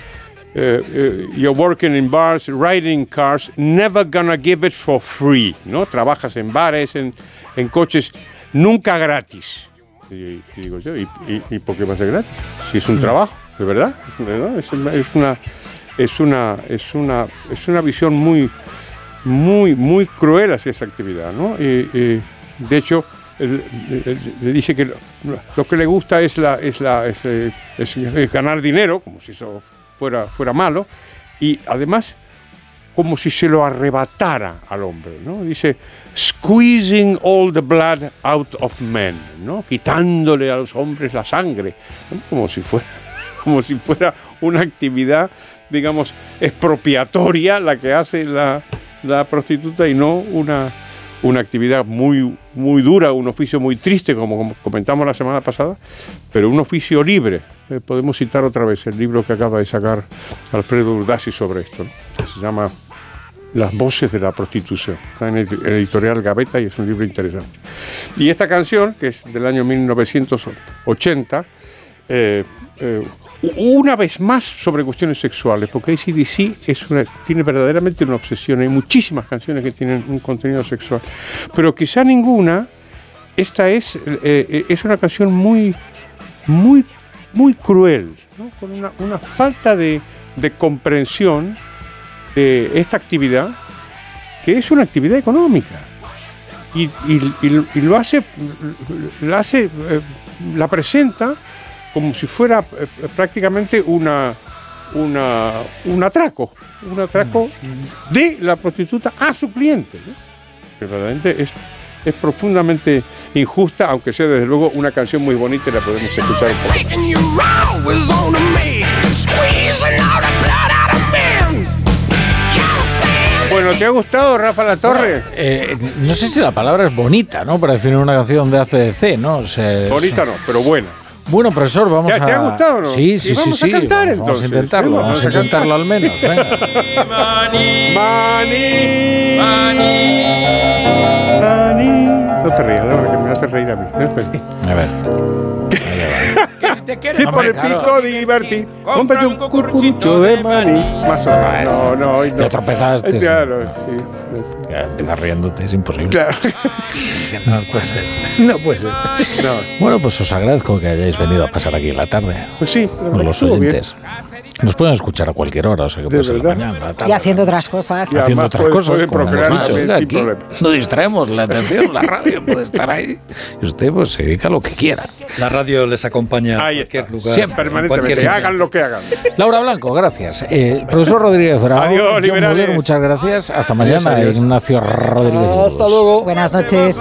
eh, eh, you're working in bars, riding cars, never gonna give it for free, ¿no? Trabajas en bares, en, coches, nunca gratis. Y, digo yo, ¿y, por qué va a ser gratis? Si es un trabajo, de verdad, Es, una, es, una, es, una, es una visión muy, muy, muy cruel hacia esa actividad, ¿no? de hecho, le dice que lo, que le gusta es, la, es, la, ganar dinero, como si eso fuera, fuera malo, y además como si se lo arrebatara al hombre, ¿no? Dice, squeezing all the blood out of men, ¿no? Quitándole a los hombres la sangre, como si fuera, [laughs] como si fuera una actividad, digamos, expropiatoria la que hace la, la prostituta y no una, una actividad muy, muy dura, un oficio muy triste, como, comentamos la semana pasada, pero un oficio libre. Eh, podemos citar otra vez el libro que acaba de sacar Alfredo Urdasi sobre esto, se llama Las voces de la prostitución. Está en el editorial Gaveta y es un libro interesante. Y esta canción, que es del año 1980, eh, eh, una vez más sobre cuestiones sexuales, porque ACDC es tiene verdaderamente una obsesión. Hay muchísimas canciones que tienen un contenido sexual, pero quizá ninguna. Esta es, eh, es una canción muy, muy, muy cruel, con una, falta de, comprensión de esta actividad, que es una actividad económica. Y, lo hace, la hace, la presenta como si fuera eh, prácticamente una, una, un atraco, un atraco de la prostituta a su cliente. ¿no? Que verdaderamente es, es profundamente injusta, aunque sea desde luego una canción muy bonita y la podemos escuchar un poco. Bueno, ¿te ha gustado Rafa La Torre? Eh, no sé si la palabra es bonita, ¿no? Para definir una canción de ACDC, ¿no? O sea, es- Bonita no, pero buena. Bueno, profesor, vamos ¿Ya a... te ha gustado no? Sí, sí, sí, vamos a sí. cantar, vamos, entonces. a intentarlo, vamos, vamos a a intentarlo al menos. Venga. Mani, Mani. No te rías, ahora que me hace reír a mí. A ver. Tipo Hombre, de claro. pico divertir. Cómprate un cucurucho de maní. Más o menos. No, no, hoy no. Te tropezaste, [laughs] sí. Claro, sí. Ya empiezas riéndote, es imposible. Claro. [laughs] No puede ser. No puede ser. Bueno, pues os agradezco que hayáis venido a pasar aquí la tarde. Pues sí, la verdad Con que los estuvo bien. oyentes. Nos pueden escuchar a cualquier hora, o sea que puede ser la mañana, la tarde. Y haciendo otras cosas. haciendo otras cosas, como hemos dicho. aquí no distraemos la atención, la radio puede estar ahí. Y usted pues se dedica a lo que quiera. La radio les acompaña a cualquier lugar. Siempre, en Permanentemente, cualquier hagan lo que hagan. Laura Blanco, gracias. Eh, profesor Rodríguez Bravo, Adiós, John liberales. Muller, muchas gracias. Hasta mañana, adiós. Ignacio Rodríguez. Hasta luego. Buenas noches.